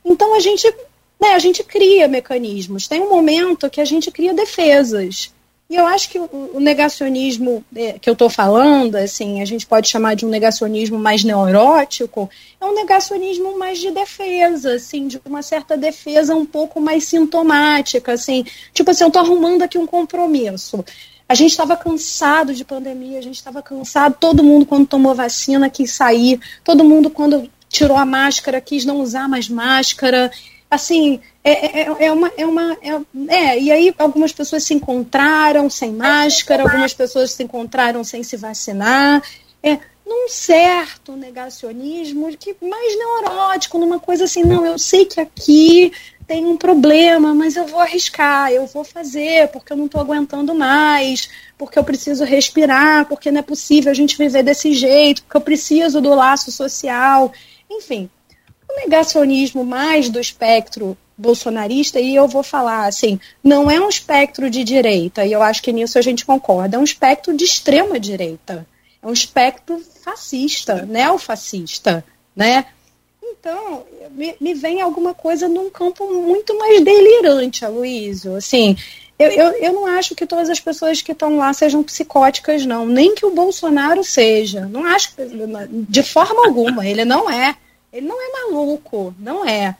Então, a gente né, a gente cria mecanismos. Tem um momento que a gente cria defesas. E eu acho que o negacionismo é, que eu estou falando, assim, a gente pode chamar de um negacionismo mais neurótico, é um negacionismo mais de defesa, assim, de uma certa defesa um pouco mais sintomática, assim, tipo assim, eu estou arrumando aqui um compromisso. A gente estava cansado de pandemia, a gente estava cansado, todo mundo quando tomou vacina quis sair, todo mundo quando tirou a máscara quis não usar mais máscara assim, é, é, é, uma. É, uma é, é, e aí algumas pessoas se encontraram sem máscara, algumas pessoas se encontraram sem se vacinar. É, num certo negacionismo que mais neurótico, numa coisa assim, não, eu sei que aqui tem um problema, mas eu vou arriscar, eu vou fazer, porque eu não estou aguentando mais, porque eu preciso respirar, porque não é possível a gente viver desse jeito, porque eu preciso do laço social. Enfim, o negacionismo mais do espectro bolsonarista, e eu vou falar assim, não é um espectro de direita, e eu acho que nisso a gente concorda, é um espectro de extrema direita. É um espectro fascista, neofascista, né? Então, me, me vem alguma coisa num campo muito mais delirante, Aloysio. Assim, eu, eu, eu não acho que todas as pessoas que estão lá sejam psicóticas, não. Nem que o Bolsonaro seja. Não acho, de forma alguma, ele não é. Ele não é maluco, não é.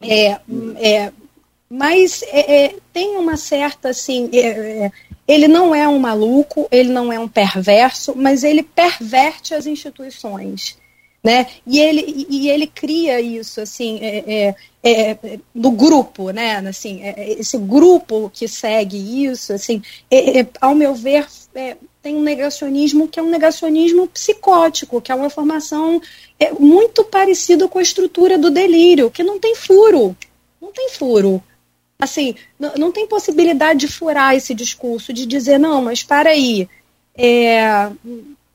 É, é mas é, é, tem uma certa assim. É, é, ele não é um maluco, ele não é um perverso, mas ele perverte as instituições. né? E ele, e ele cria isso, assim, é, é, é, no grupo, né? Assim, é, esse grupo que segue isso, assim, ao meu ver, tem um negacionismo que é um negacionismo psicótico, que é uma formação muito parecida com a estrutura do delírio, que não tem furo, não tem furo. Assim, não, não tem possibilidade de furar esse discurso, de dizer, não, mas para aí, é,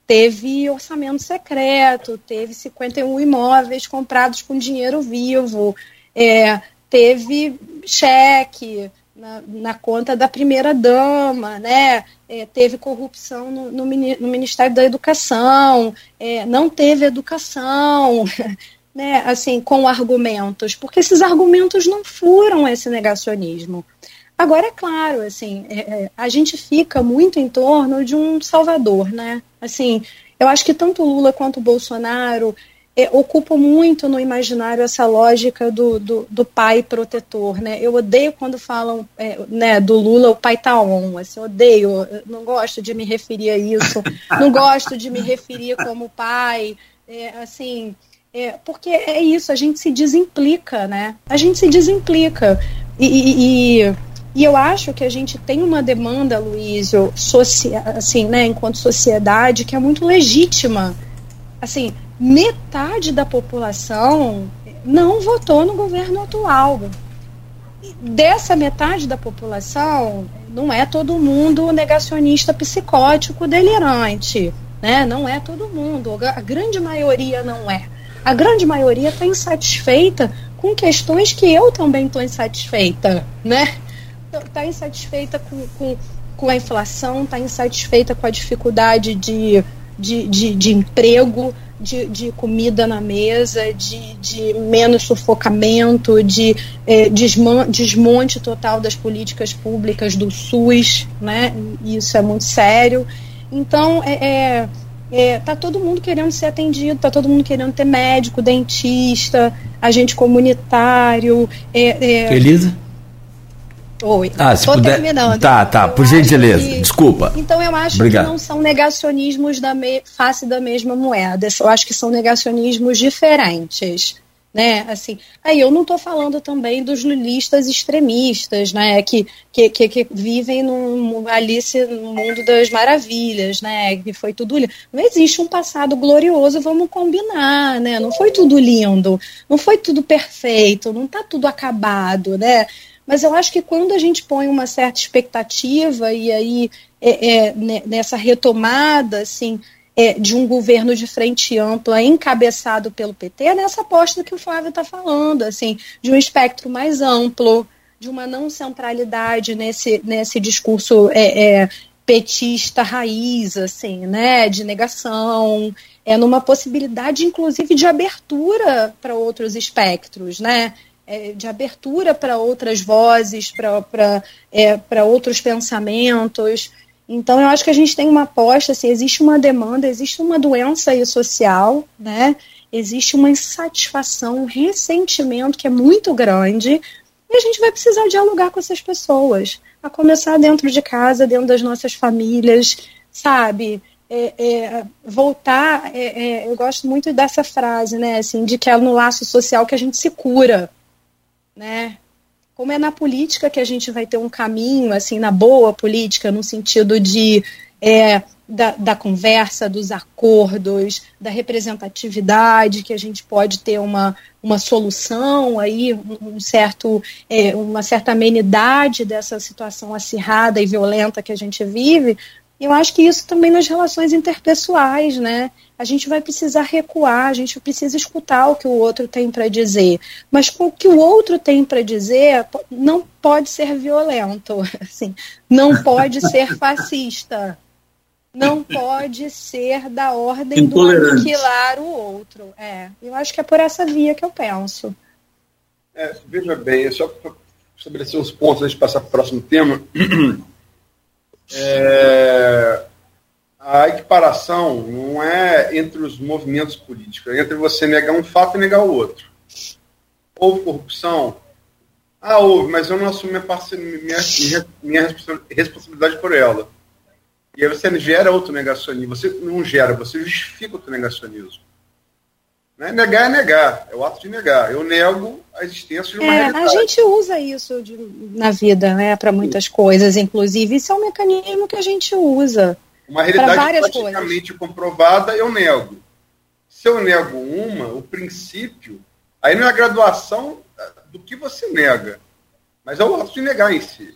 teve orçamento secreto, teve 51 imóveis comprados com dinheiro vivo, é, teve cheque na, na, conta da primeira dama, né? É, teve corrupção no, no, no, Ministério da Educação, é, não teve educação, né? Assim, com argumentos, porque esses argumentos não furam esse negacionismo. Agora, é claro, assim, é, é, a gente fica muito em torno de um salvador, né? Assim, eu acho que tanto Lula quanto Bolsonaro é, ocupam muito no imaginário essa lógica do, do, do, pai protetor, né? Eu odeio quando falam é, né, do Lula, o pai tá on, assim, odeio, não gosto de me referir a isso, não gosto de me referir como pai, é, assim, é, porque é isso, a gente se desimplica, né? A gente se desimplica. e, e, e e eu acho que a gente tem uma demanda, Luísio, assim, né, enquanto sociedade, que é muito legítima. Assim, metade da população não votou no governo atual. Dessa metade da população, não é todo mundo negacionista psicótico delirante. Né? Não é todo mundo. A grande maioria não é. A grande maioria está insatisfeita com questões que eu também estou insatisfeita. Né? está insatisfeita com, com, com a inflação, está insatisfeita com a dificuldade de, de, de, de emprego, de, de, comida na mesa, de, de menos sufocamento, de é, desmonte total das políticas públicas do SUS, né? Isso é muito sério. Então, é, é, é, tá todo mundo querendo ser atendido, tá todo mundo querendo ter médico, dentista, agente comunitário. É, é, Elisa? Oi. Ah, se puder... terminando. Tá, tá, por gentileza. Que... Desculpa. Então eu acho Obrigado. que não são negacionismos da me... face da mesma moeda. Eu acho que são negacionismos diferentes. Né, assim, aí eu não estou falando também dos lulistas extremistas, né, que, que, que, que vivem no Alice no mundo das maravilhas, né, que foi tudo lindo. Não existe um passado glorioso, vamos combinar, né, não foi tudo lindo, não foi tudo perfeito, não está tudo acabado, né, mas eu acho que quando a gente põe uma certa expectativa e aí é, é, né, nessa retomada assim, é, de um governo de frente ampla encabeçado pelo PT, é nessa aposta que o Flávio está falando, assim, de um espectro mais amplo, de uma não centralidade nesse, nesse discurso é, é, petista raiz, assim, né, de negação, é numa possibilidade, inclusive, de abertura para outros espectros, né, é, de abertura para outras vozes, para é, outros pensamentos. Então, eu acho que a gente tem uma aposta, assim, existe uma demanda, existe uma doença aí social, né? existe uma insatisfação, um ressentimento que é muito grande, e a gente vai precisar dialogar com essas pessoas, a começar dentro de casa, dentro das nossas famílias, sabe? É, é, voltar, é, é eu gosto muito dessa frase, né, assim, de que é no laço social que a gente se cura, né? Como é na política que a gente vai ter um caminho, assim, na boa política, no sentido de é, da, da, conversa, dos acordos, da representatividade, que a gente pode ter uma, uma solução aí, um certo, é, uma certa amenidade dessa situação acirrada e violenta que a gente vive, eu acho que isso também nas relações interpessoais, né? A gente vai precisar recuar, a gente precisa escutar o que o outro tem para dizer. Mas o que o outro tem para dizer não pode ser violento, assim, não pode ser fascista, não pode ser da ordem do aniquilar o outro. É, eu acho que é por essa via que eu penso. É, veja bem, só para estabelecer os pontos antes de passar para o próximo tema. É, a equiparação não é entre os movimentos políticos, é entre você negar um fato e negar o outro. Houve corrupção? Ah, houve, mas eu não assumi minha, minha, minha responsabilidade por ela. E aí você gera outro negacionismo. Você não gera, você justifica outro negacionismo. Né? Negar é negar, é o ato de negar. Eu nego a existência de uma é, realidade. A gente usa isso de, na vida, né, para muitas coisas, inclusive. Isso é um mecanismo que a gente usa. Uma realidade praticamente comprovada, eu nego. Se eu nego uma, o princípio, aí não é a graduação do que você nega, mas é o ato de negar em si.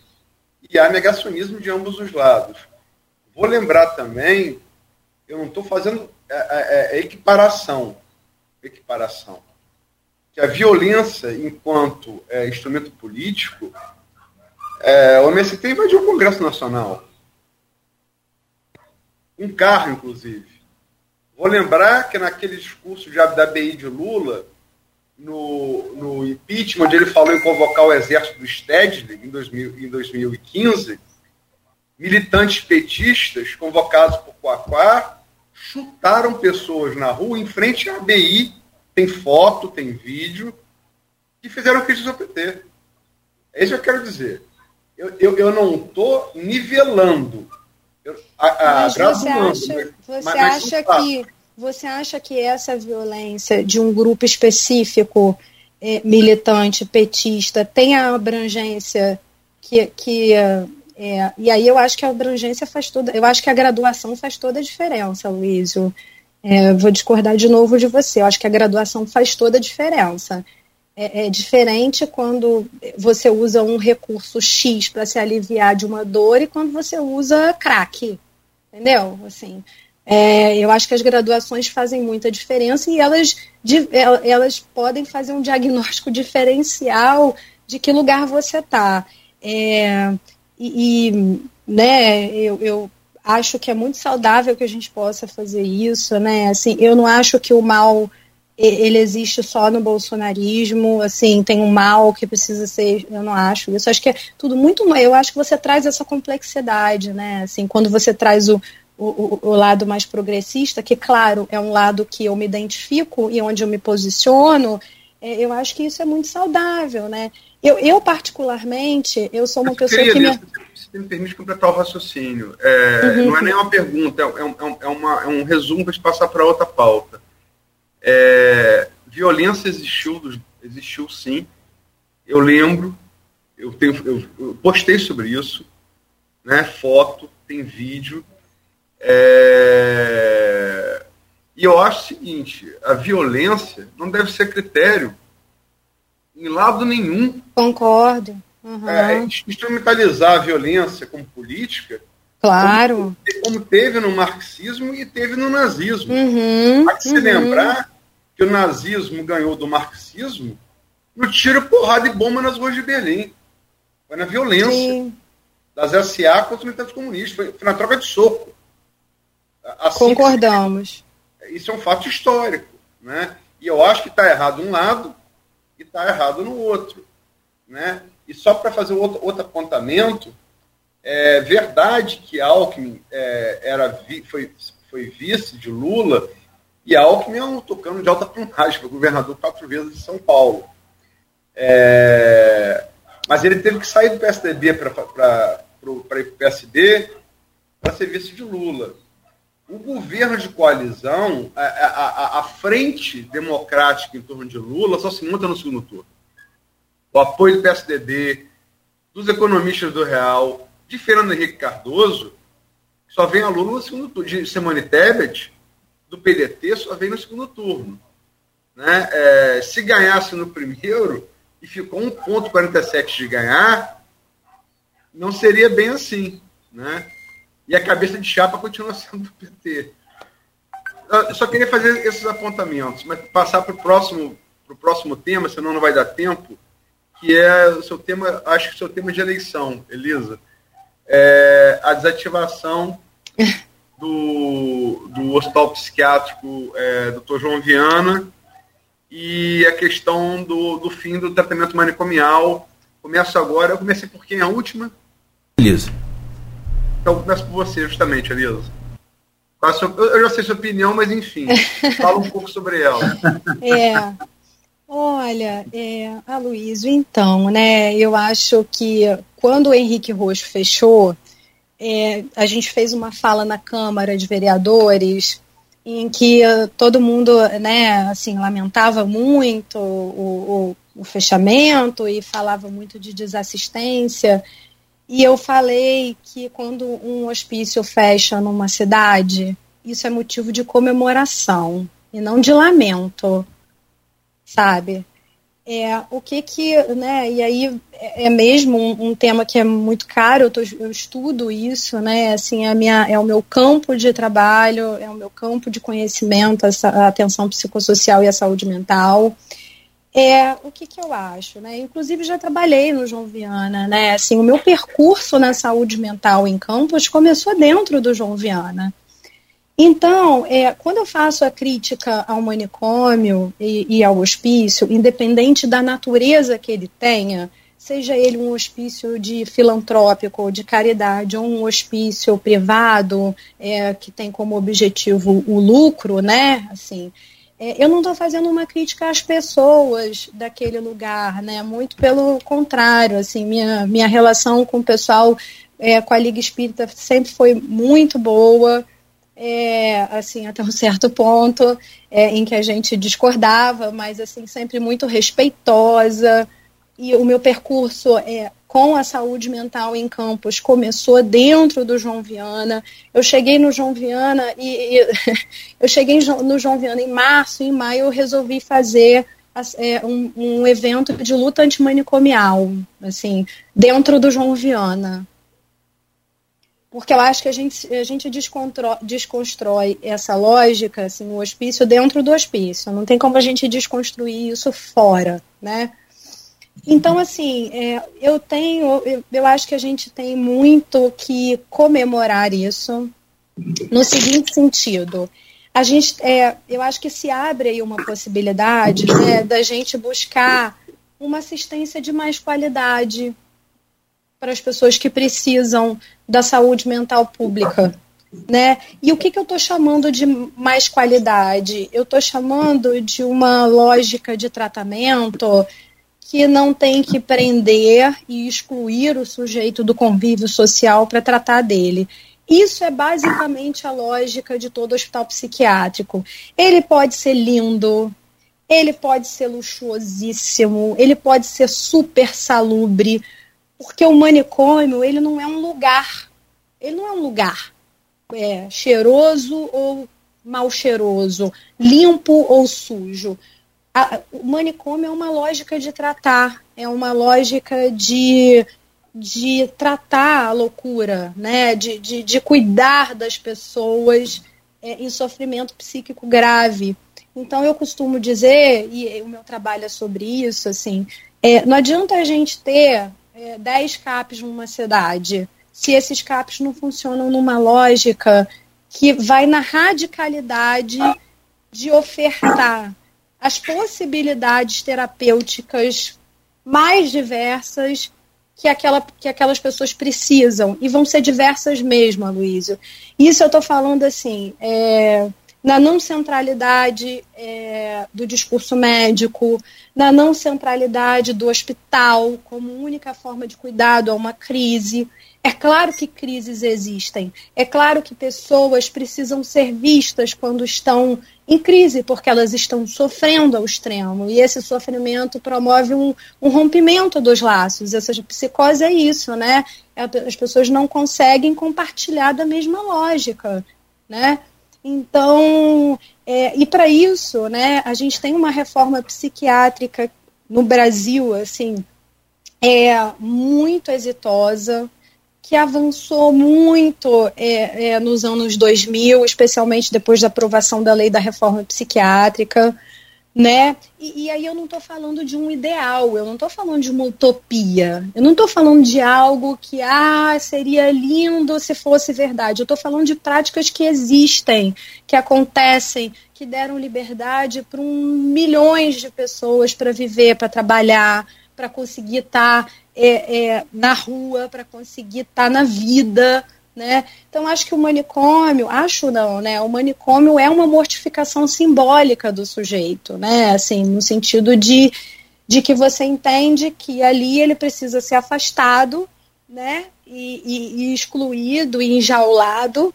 E há negacionismo de ambos os lados. Vou lembrar também, eu não estou fazendo é, é, é, equiparação, equiparação, que a violência enquanto é, instrumento político, é, o MST invadiu o Congresso Nacional. Um carro, inclusive. Vou lembrar que naquele discurso de, da BI de Lula, no, no impeachment, onde ele falou em convocar o exército do Stedley em, 2000, em 2015, militantes petistas convocados por Coaquá chutaram pessoas na rua em frente à ABI, tem foto, tem vídeo, e fizeram críticas ao PT. É isso que eu quero dizer. Eu, eu, eu não estou nivelando, eu, a, a, mas você acha, você mas, acha que você acha que essa violência de um grupo específico é, militante petista tem a abrangência que, que é, e aí eu acho que a abrangência faz toda, eu acho que a graduação faz toda a diferença, Luísio. É, vou discordar de novo de você. Eu acho que a graduação faz toda a diferença. É, é diferente quando você usa um recurso X para se aliviar de uma dor e quando você usa crack. Entendeu? Assim, é, eu acho que as graduações fazem muita diferença e elas, de, elas podem fazer um diagnóstico diferencial de que lugar você está. É, e, e né, eu, eu acho que é muito saudável que a gente possa fazer isso, né? Assim, eu não acho que o mal ele existe só no bolsonarismo, assim, tem um mal que precisa ser, eu não acho isso, acho que é tudo muito, eu acho que você traz essa complexidade, né, assim, quando você traz o, o, o, lado mais progressista, que, claro, é um lado que eu me identifico e onde eu me posiciono, é, eu acho que isso é muito saudável, né? Eu, eu particularmente, eu sou uma eu pessoa que... Me... Se me permite completar o raciocínio. É, uhum. Não é nem uma pergunta, é, é, é, uma, é um resumo para passar para outra pauta. É, violência existiu, existiu sim. Eu lembro, eu, tenho, eu, eu postei sobre isso, né, foto, tem vídeo. É, e eu acho o seguinte: a violência não deve ser critério em lado nenhum. Concordo. Uhum. É, instrumentalizar a violência como política. Claro. Como, como, teve no marxismo e teve no nazismo. Uhum. Há que se uhum. lembrar que o nazismo ganhou do marxismo no tiro, porrada e bomba nas ruas de Berlim. Foi na violência Sim. das SA contra os militantes comunistas. Foi, foi na troca de soco. Assim Concordamos. Isso é um fato histórico. Né? E eu acho que está errado um lado e está errado no outro. Né? E só para fazer outro, outro apontamento, é verdade que Alckmin é, era foi, foi vice de Lula, e Alckmin é um tocando de alta plumagem, foi governador quatro vezes de São Paulo. É, mas ele teve que sair do PSDB para o PSD para ser vice de Lula o governo de coalizão, a, a, a, frente democrática em torno de Lula só se monta no segundo turno. O apoio do PSDB, dos economistas do Real, de Fernando Henrique Cardoso, só vem a Lula no segundo turno. De Simone Tebet, do PDT, só vem no segundo turno. Né? É, se ganhasse no primeiro e ficou 1,47 de ganhar, não seria bem assim. Né? E a cabeça de chapa continua sendo do PT. Eu só queria fazer esses apontamentos, mas passar para o próximo, pro próximo tema, senão não vai dar tempo, que é o seu tema, acho que o seu tema de eleição, Elisa. É a desativação do, do hospital psiquiátrico é, Dr. João Viana e a questão do, do fim do tratamento manicomial. Começo agora, eu comecei por quem? A última? Elisa. Então começo por você, justamente, Elisa. Eu já sei sua opinião, mas enfim, fala um pouco sobre ela. É. Olha, é, Aloysio, então, né, eu acho que quando o Henrique Roxo fechou, é, a gente fez uma fala na Câmara de Vereadores em que todo mundo, né, assim, lamentava muito o, o, o fechamento e falava muito de desassistência. E eu falei que quando um hospício fecha numa cidade, isso é motivo de comemoração e não de lamento, sabe? É, o que que, né, e aí é, é mesmo um, um tema que é muito caro, eu, tô, eu, estudo isso, né, assim, a minha, é o meu campo de trabalho, é o meu campo de conhecimento, essa, a atenção psicossocial e a saúde mental. É, o que que eu acho, né, inclusive já trabalhei no João Viana, né, assim, o meu percurso na saúde mental em campos começou dentro do João Viana, então, é, quando eu faço a crítica ao manicômio e, e, ao hospício, independente da natureza que ele tenha, seja ele um hospício de filantrópico, de caridade, ou um hospício privado é, que tem como objetivo o lucro, né? Assim, é, eu não estou fazendo uma crítica às pessoas daquele lugar, né? Muito pelo contrário, assim, minha, minha relação com o pessoal, é, com a Liga Espírita sempre foi muito boa é, assim, até um certo ponto é, em que a gente discordava, mas assim, sempre muito respeitosa. E o meu percurso é, com a saúde mental em campos começou dentro do João Viana. Eu cheguei no João Viana e, e eu cheguei no João Viana em março, em maio eu resolvi fazer é, um, um evento de luta antimanicomial, assim, dentro do João Viana porque eu acho que a gente, a gente desconstrói essa lógica, assim, o hospício dentro do hospício. Não tem como a gente desconstruir isso fora, né? Então, assim, é, eu tenho, eu, eu acho que a gente tem muito que comemorar isso no seguinte sentido. A gente, é, eu acho que se abre aí uma possibilidade né, da gente buscar uma assistência de mais qualidade para as pessoas que precisam da saúde mental pública. Né? E o que, que eu estou chamando de mais qualidade? Eu estou chamando de uma lógica de tratamento que não tem que prender e excluir o sujeito do convívio social para tratar dele. Isso é basicamente a lógica de todo hospital psiquiátrico. Ele pode ser lindo, ele pode ser luxuosíssimo, ele pode ser super salubre, porque o manicômio, ele não é um lugar. Ele não é um lugar é, cheiroso ou mal cheiroso, limpo ou sujo. A, o manicômio é uma lógica de tratar, é uma lógica de, de tratar a loucura, né? de, de, de cuidar das pessoas é, em sofrimento psíquico grave. Então eu costumo dizer, e o meu trabalho é sobre isso, assim, é, não adianta a gente ter é, 10 CAPs numa cidade, se esses CAPs não funcionam numa lógica que vai na radicalidade de ofertar as possibilidades terapêuticas mais diversas que, aquela, que aquelas pessoas precisam. E vão ser diversas mesmo, Aloysio. Isso eu estou falando assim, é, na não centralidade é, do discurso médico, na não centralidade do hospital como única forma de cuidado a uma crise. É claro que crises existem, é claro que pessoas precisam ser vistas quando estão em crise, porque elas estão sofrendo ao extremo, e esse sofrimento promove um, um rompimento dos laços. Essa psicose é isso, né? As pessoas não conseguem compartilhar da mesma lógica, né? Então, é, e para isso, né, a gente tem uma reforma psiquiátrica no Brasil, assim, é muito exitosa, que avançou muito é, é, nos anos 2000, especialmente depois da aprovação da lei da reforma psiquiátrica né? E, e, aí eu não estou falando de um ideal, eu não estou falando de uma utopia, eu não estou falando de algo que ah, seria lindo se fosse verdade. Eu estou falando de práticas que existem, que acontecem, que deram liberdade para um, milhões de pessoas para viver, para trabalhar, para conseguir estar tá, é, é, na rua, para conseguir estar tá na vida. Né? Então acho que o manicômio, acho não, né? O manicômio é uma mortificação simbólica do sujeito, né? Assim, no sentido de, de que você entende que ali ele precisa ser afastado, né? E, e, e excluído e enjaulado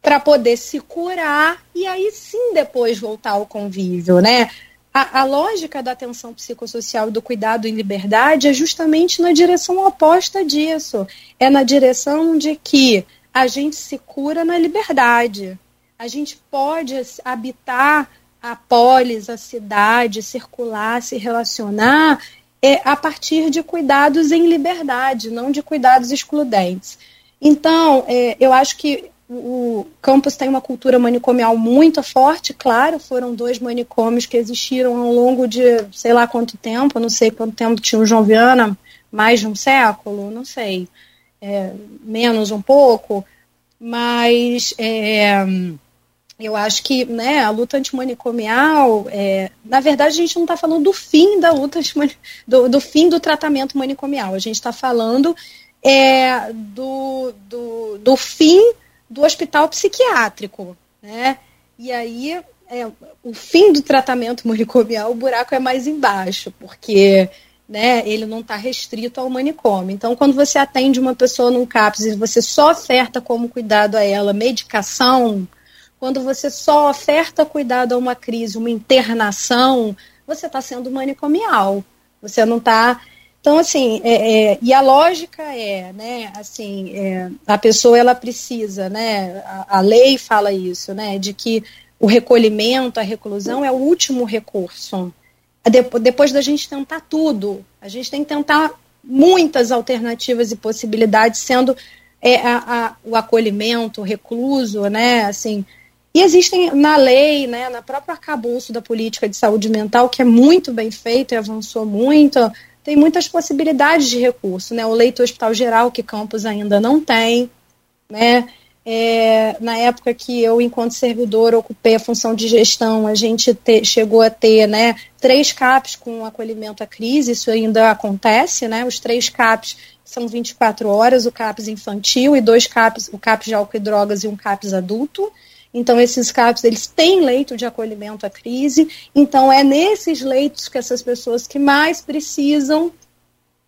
para poder se curar e aí sim depois voltar ao convívio, né? A, a, lógica da atenção psicossocial do cuidado em liberdade é justamente na direção oposta disso. É na direção de que a gente se cura na liberdade. A gente pode habitar a polis, a cidade, circular, se relacionar é, a partir de cuidados em liberdade, não de cuidados excludentes. Então, é, eu acho que o campus tem uma cultura manicomial muito forte, claro, foram dois manicômios que existiram ao longo de sei lá quanto tempo, não sei quanto tempo tinha o João Viana, mais de um século, não sei, é, menos um pouco, mas é, eu acho que né, a luta antimanicomial, é, na verdade, a gente não está falando do fim da luta do, do fim do tratamento manicomial, a gente está falando é, do, do, do fim do hospital psiquiátrico, né? E aí, é, o fim do tratamento manicomial, o buraco é mais embaixo, porque né, ele não está restrito ao manicômio. Então, quando você atende uma pessoa num CAPS e você só oferta como cuidado a ela medicação, quando você só oferta cuidado a uma crise, uma internação, você está sendo manicomial. Você não está então, assim, é, é, e a lógica é, né, assim, é, a pessoa ela precisa, né, a, a, lei fala isso, né, de que o recolhimento, a reclusão é o último recurso. Depois da gente tentar tudo, a gente tem que tentar muitas alternativas e possibilidades, sendo é, a, a, o acolhimento, o recluso, né, assim, e existem na lei, né, na própria arcabouço da política de saúde mental, que é muito bem feito e avançou muito, tem muitas possibilidades de recurso, né? O leito hospital geral, que Campos ainda não tem, né? É, na época que eu, enquanto servidor, ocupei a função de gestão, a gente te, chegou a ter né, três CAPs com acolhimento à crise, isso ainda acontece, né? Os três CAPs são 24 horas, o CAPS infantil e dois CAPs, o CAPS de álcool e drogas e um CAPS adulto. Então, esses CAPs, eles têm leito de acolhimento à crise. Então, é nesses leitos que essas pessoas que mais precisam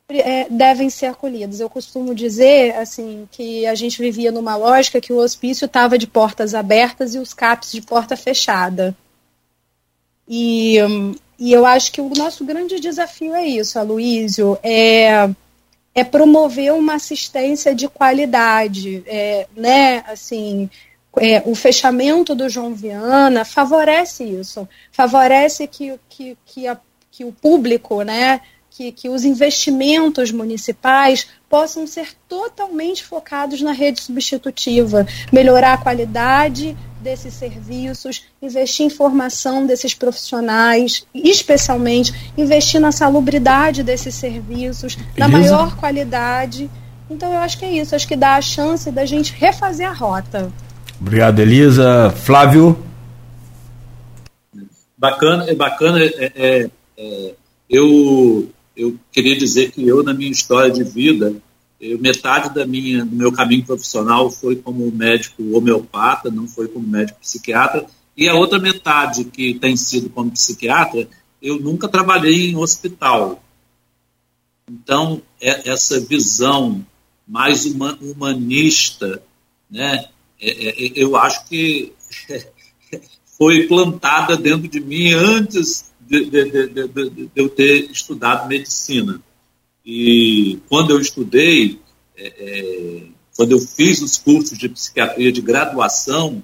é, devem ser acolhidas. Eu costumo dizer, assim, que a gente vivia numa lógica que o hospício estava de portas abertas e os CAPs de porta fechada. E, e eu acho que o nosso grande desafio é isso, Aloísio, é, é promover uma assistência de qualidade, é, né, assim, é, o fechamento do João Viana favorece isso, favorece que, que, que, a, que o público, né, que, que os investimentos municipais possam ser totalmente focados na rede substitutiva, melhorar a qualidade desses serviços, investir em formação desses profissionais, especialmente investir na salubridade desses serviços, na maior qualidade. Então eu acho que é isso, acho que dá a chance da gente refazer a rota. Obrigado, Elisa. Flávio? Bacana, é bacana. É, é, é, eu, eu queria dizer que eu, na minha história de vida, eu, metade da minha, do meu caminho profissional foi como médico homeopata, não foi como médico psiquiatra, e a outra metade que tem sido como psiquiatra, eu nunca trabalhei em hospital. Então, é, essa visão mais humanista, né, é, é, é, eu acho que foi plantada dentro de mim antes de, de, de, de, eu ter estudado medicina. E quando eu estudei, é, é, quando eu fiz os cursos de psiquiatria de graduação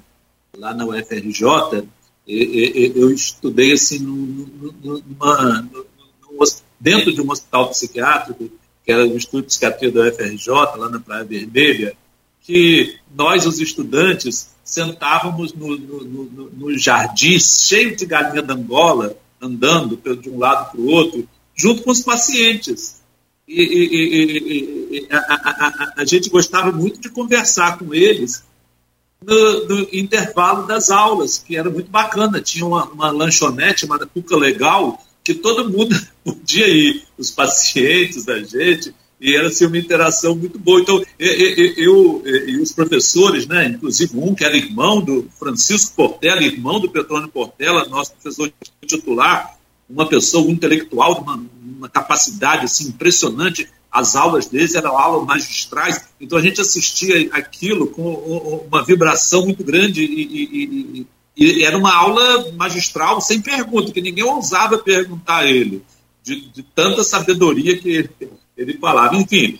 lá na UFRJ, eu estudei assim numa, numa, dentro de um hospital psiquiátrico, que era o Instituto de Psiquiatria da UFRJ, lá na Praia Vermelha, que nós, os estudantes, sentávamos no, no, no, jardim cheio de galinha da Angola, andando de um lado para o outro, junto com os pacientes. E, e, e a, a, a, a, gente gostava muito de conversar com eles no, no, intervalo das aulas, que era muito bacana. Tinha uma, uma lanchonete chamada Cuca Legal, que todo mundo podia ir, os pacientes da gente, e era assim, uma interação muito boa. Então, eu, e os professores, né, inclusive um que era irmão do Francisco Portela, irmão do Petrônio Portela, nosso professor titular, uma pessoa um intelectual de uma, uma, capacidade assim, impressionante, as aulas deles eram aulas magistrais, então a gente assistia aquilo com uma vibração muito grande e, e, e, e era uma aula magistral sem pergunta, que ninguém ousava perguntar a ele, de, de tanta sabedoria que ele, ele falava. Enfim,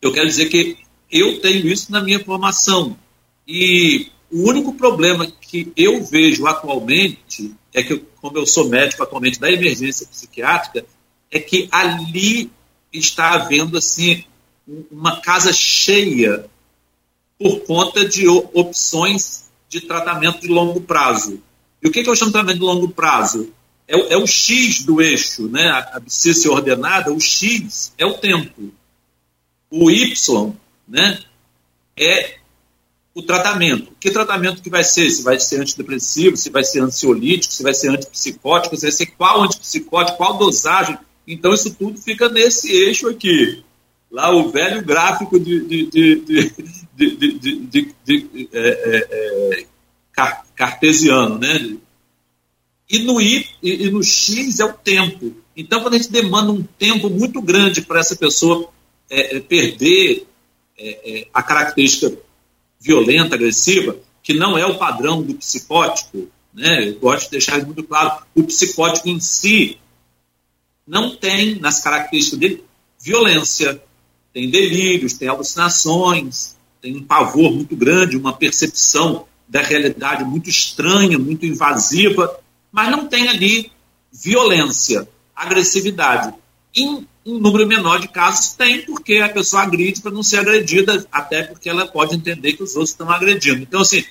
eu quero dizer que eu tenho isso na minha formação. E o único problema que eu vejo atualmente é que, como eu sou médico atualmente da emergência psiquiátrica, é que ali está havendo assim uma casa cheia por conta de opções de tratamento de longo prazo. E o que, que eu chamo de tratamento de longo prazo? É, o, é o X do eixo, né? a abscissa ordenada, o X é o tempo. O Y né, é o tratamento. Que tratamento que vai ser? Se vai ser antidepressivo, se vai ser ansiolítico, se vai ser antipsicótico, se vai ser qual antipsicótico, qual dosagem. Então, isso tudo fica nesse eixo aqui. Lá o velho gráfico de, de, de, de, de é, é, é, cartesiano, né? E no I e no X é o tempo. Então, quando a gente demanda um tempo muito grande para essa pessoa é, é, perder é, a característica violenta, agressiva, que não é o padrão do psicótico, né? Eu gosto de deixar isso muito claro. O psicótico em si não tem nas características dele violência, tem delírios, tem alucinações, tem um pavor muito grande, uma percepção da realidade muito estranha, muito invasiva, mas não tem ali violência, agressividade. Em um número menor de casos tem, porque a pessoa agride para não ser agredida, até porque ela pode entender que os outros estão agredindo. Então, assim,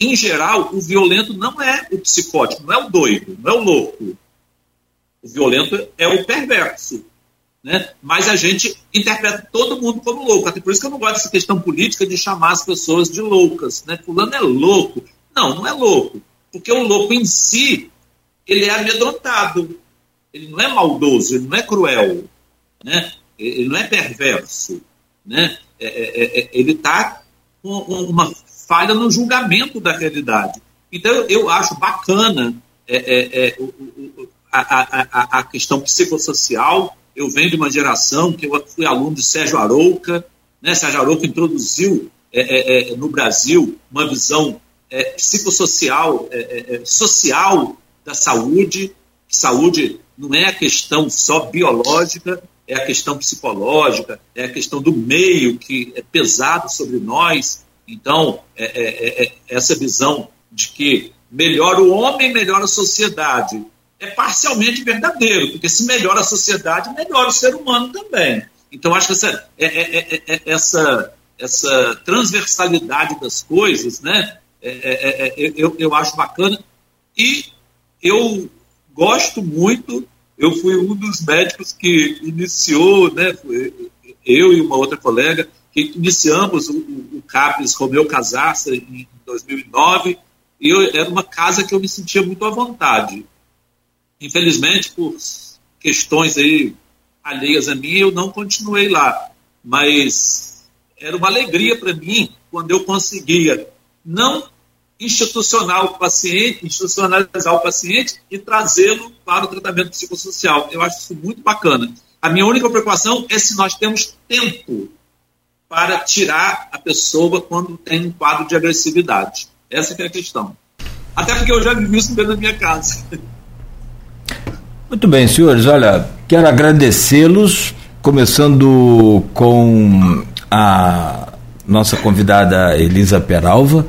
em geral, o violento não é o psicótico, não é o doido, não é o louco. O violento é o perverso. Né? Mas a gente interpreta todo mundo como louco. Até por isso que eu não gosto dessa questão política de chamar as pessoas de loucas. Né? Fulano é louco. Não, não é louco. Porque o louco em si, ele é amedrontado ele não é maldoso, ele não é cruel, né? ele não é perverso. Né? É, é, é, é ele está com uma falha no julgamento da realidade. Então, eu acho bacana é, é, a, a, a, questão psicossocial. Eu venho de uma geração que eu fui aluno de Sérgio Arouca. Né? Sérgio Arouca introduziu no Brasil uma visão psicossocial, social da saúde. Saúde não é a questão só biológica, é a questão psicológica, é a questão do meio que é pesado sobre nós. Então, é, é, é, é essa visão de que melhora o homem, melhora a sociedade, é parcialmente verdadeiro, porque se melhora a sociedade, melhora o ser humano também. Então, acho que essa, é, é, essa, essa transversalidade das coisas, né, eu, eu acho bacana. E eu gosto muito. Eu fui um dos médicos que iniciou, né, eu e uma outra colega, que iniciamos o, o CAPES Romeu Casarça em 2009, e eu, era uma casa que eu me sentia muito à vontade. Infelizmente, por questões aí alheias a mim, eu não continuei lá. Mas era uma alegria para mim quando eu conseguia não institucional o paciente, institucionalizar o paciente e trazê-lo para o tratamento psicossocial. Eu acho isso muito bacana. A minha única preocupação é se nós temos tempo para tirar a pessoa quando tem um quadro de agressividade. Essa é a questão. Até porque eu já vivi isso dentro da minha casa. Muito bem, senhores. Olha, quero agradecê-los, começando com a nossa convidada Elisa Peralva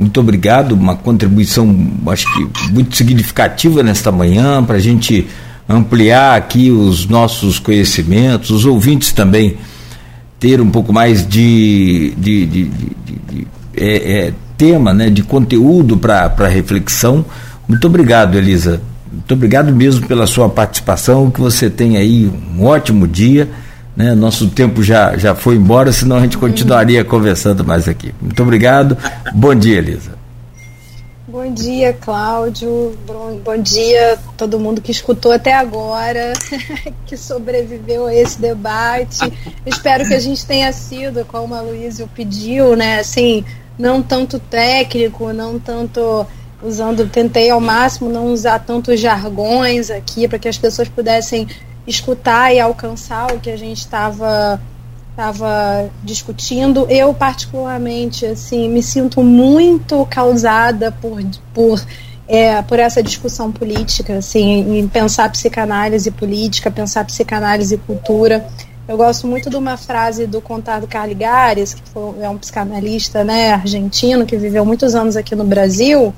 muito obrigado, uma contribuição, acho que muito significativa nesta manhã, para a gente ampliar aqui os nossos conhecimentos, os ouvintes também ter um pouco mais de, de, de, de é, é, tema, né, de conteúdo para reflexão. Muito obrigado, Elisa. Muito obrigado mesmo pela sua participação, que você tenha aí um ótimo dia né? Nosso tempo já, já foi embora, senão a gente continuaria conversando mais aqui. Muito obrigado. Bom dia, Elisa. Bom dia, Cláudio. Bom, bom dia todo mundo que escutou até agora, que sobreviveu a esse debate. Espero que a gente tenha sido, como a Luísa pediu, né? Assim, não tanto técnico, não tanto usando, tentei ao máximo não usar tantos jargões aqui para que as pessoas pudessem escutar e alcançar o que a gente estava estava discutindo. Eu particularmente assim me sinto muito causada por, por é, por essa discussão política, assim, em pensar psicanálise política, pensar psicanálise cultura. Eu gosto muito de uma frase do Contado Carligares, que foi, é um psicanalista né, argentino que viveu muitos anos aqui no Brasil,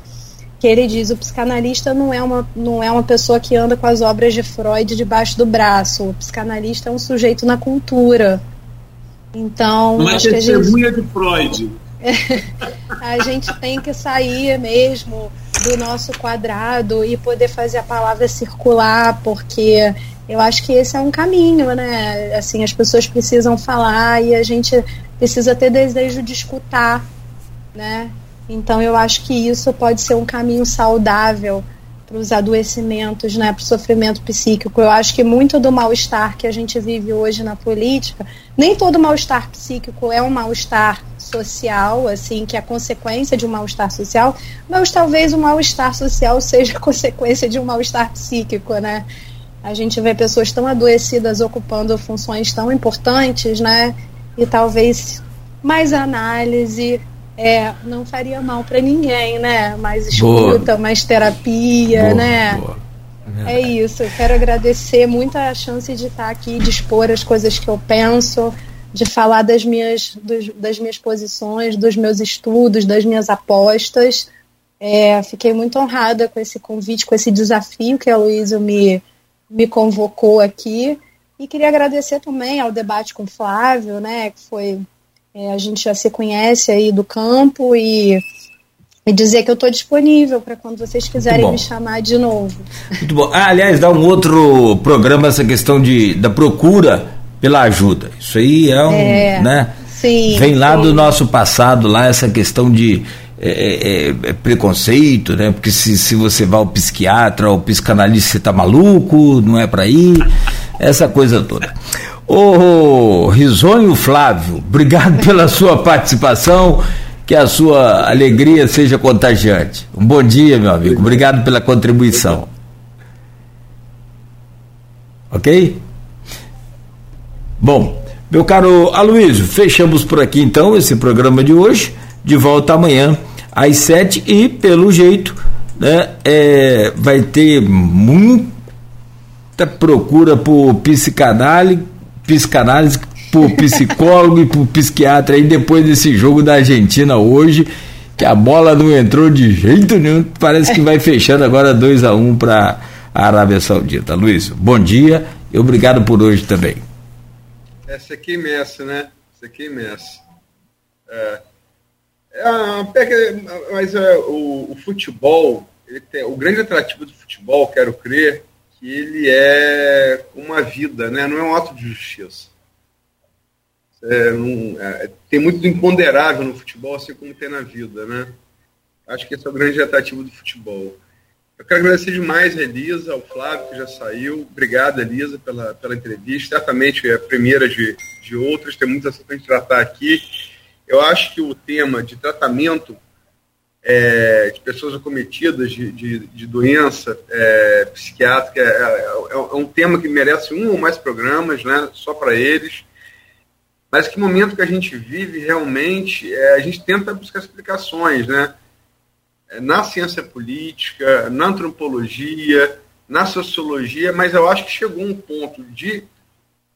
que ele diz o psicanalista não é uma, não é uma pessoa que anda com as obras de Freud debaixo do braço. O psicanalista é um sujeito na cultura. Então, é testemunha gente... de Freud. a gente tem que sair mesmo do nosso quadrado e poder fazer a palavra circular, porque eu acho que esse é um caminho, né? Assim, as pessoas precisam falar e a gente precisa ter desejo de escutar, né? Então eu acho que isso pode ser um caminho saudável para os adoecimentos, né, para o sofrimento psíquico. Eu acho que muito do mal-estar que a gente vive hoje na política, nem todo mal-estar psíquico é um mal-estar social, assim, que é consequência de um mal-estar social, mas talvez o mal-estar social seja consequência de um mal-estar psíquico, né? A gente vê pessoas tão adoecidas ocupando funções tão importantes, né? E talvez mais análise é, não faria mal para ninguém, né? Mais escuta, boa. mais terapia, boa, né? Boa. É isso. Eu quero agradecer muito a chance de estar aqui, de expor as coisas que eu penso, de falar das minhas, dos, das minhas posições, dos meus estudos, das minhas apostas. É, fiquei muito honrada com esse convite, com esse desafio que a Luísa me, me convocou aqui. E queria agradecer também ao debate com o Flávio, né, que foi é, a gente já se conhece aí do campo e, e dizer que eu estou disponível para quando vocês quiserem me chamar de novo. Muito bom. Ah, aliás, dá um outro programa essa questão de, da procura pela ajuda. Isso aí é um, é, né? Sim, Vem lá sim. do nosso passado, lá essa questão de é, é, é, é, preconceito, né? Porque se, se você vai ao psiquiatra ou psicanalista, você tá maluco, não é para ir, essa coisa toda. Ô Risonho Flávio, obrigado pela sua participação, que a sua alegria seja contagiante. Um bom dia, meu amigo, obrigado pela contribuição. Ok? Bom, meu caro Aloysio, fechamos por aqui então esse programa de hoje. De volta amanhã às sete e, pelo jeito, né, é, vai ter muita procura por psicanálise, psicanálise por psicólogo e por psiquiatra aí depois desse jogo da Argentina hoje, que a bola não entrou de jeito nenhum, parece que vai fechando agora 2 a 1 um para a Arábia Saudita. Luiz, bom dia e obrigado por hoje também. Essa aqui é Messi, né? Essa aqui é Messi. É, é, mas é, o, o, futebol, tem, o grande atrativo do futebol, quero crer, que ele é uma vida, né? não é um ato de justiça. É, não, é, tem muito do imponderável no futebol, assim como tem na vida. Né? Acho que esse é o grande atrativo do futebol. Eu quero agradecer demais a Elisa, ao Flávio, que já saiu. Obrigado, Elisa, pela, pela entrevista. Certamente é a primeira de, de outras, tem muitas assuntos para gente tratar aqui. Eu acho que o tema de tratamento é, de pessoas acometidas de, de, de doença é, psiquiátrica é, é, é, um tema que merece um ou mais programas, né, só para eles. Mas que momento que a gente vive realmente, é, a gente tenta buscar explicações, né? na ciência política, na antropologia, na sociologia, mas eu acho que chegou um ponto de,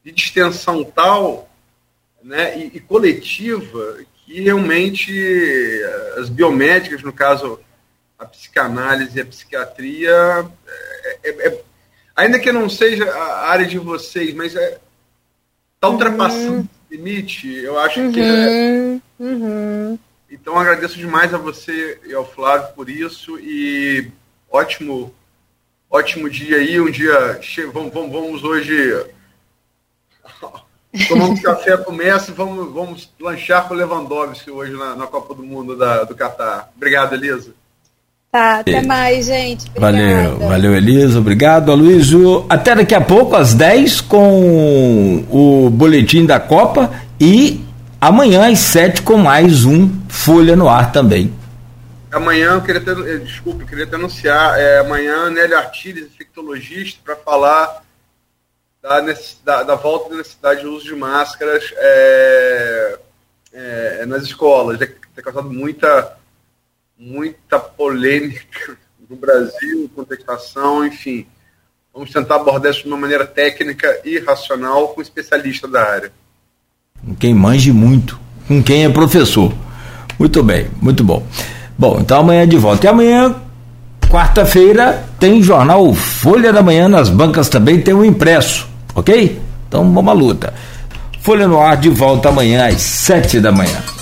de distensão tal né, e, e coletiva que realmente as biomédicas, no caso a psicanálise e a psiquiatria, é, é, é, ainda que não seja a área de vocês, mas está é, ultrapassando uhum. o limite, eu acho uhum. que é, uhum. Então agradeço demais a você e ao Flávio por isso e ótimo ótimo dia aí, um dia vamos, vamos, vamos hoje tomamos café com o Messi, vamos, vamos lanchar com o Lewandowski hoje na, na Copa do Mundo da, do Catar. Obrigado, Elisa. Tá, até mais, gente. Obrigada. Valeu, valeu, Elisa. Obrigado, Aloysio. Até daqui a pouco, às 10, com o boletim da Copa e Amanhã às sete com mais um Folha no Ar também. Amanhã eu queria ter, eh, desculpe, eu queria te anunciar, é, amanhã Nélia Artires, infectologista, para falar da, da, da volta da necessidade de uso de máscaras é, é, nas escolas. Tem causado muita, muita polêmica no Brasil, contestação, enfim. Vamos tentar abordar isso de uma maneira técnica e racional com um especialista da área. Quem manje muito, com quem é professor. Muito bem, muito bom. Bom, então amanhã de volta. E amanhã, quarta-feira, tem jornal Folha da Manhã nas bancas também, tem o um impresso, ok? Então vamos à luta. Folha no ar de volta amanhã às sete da manhã.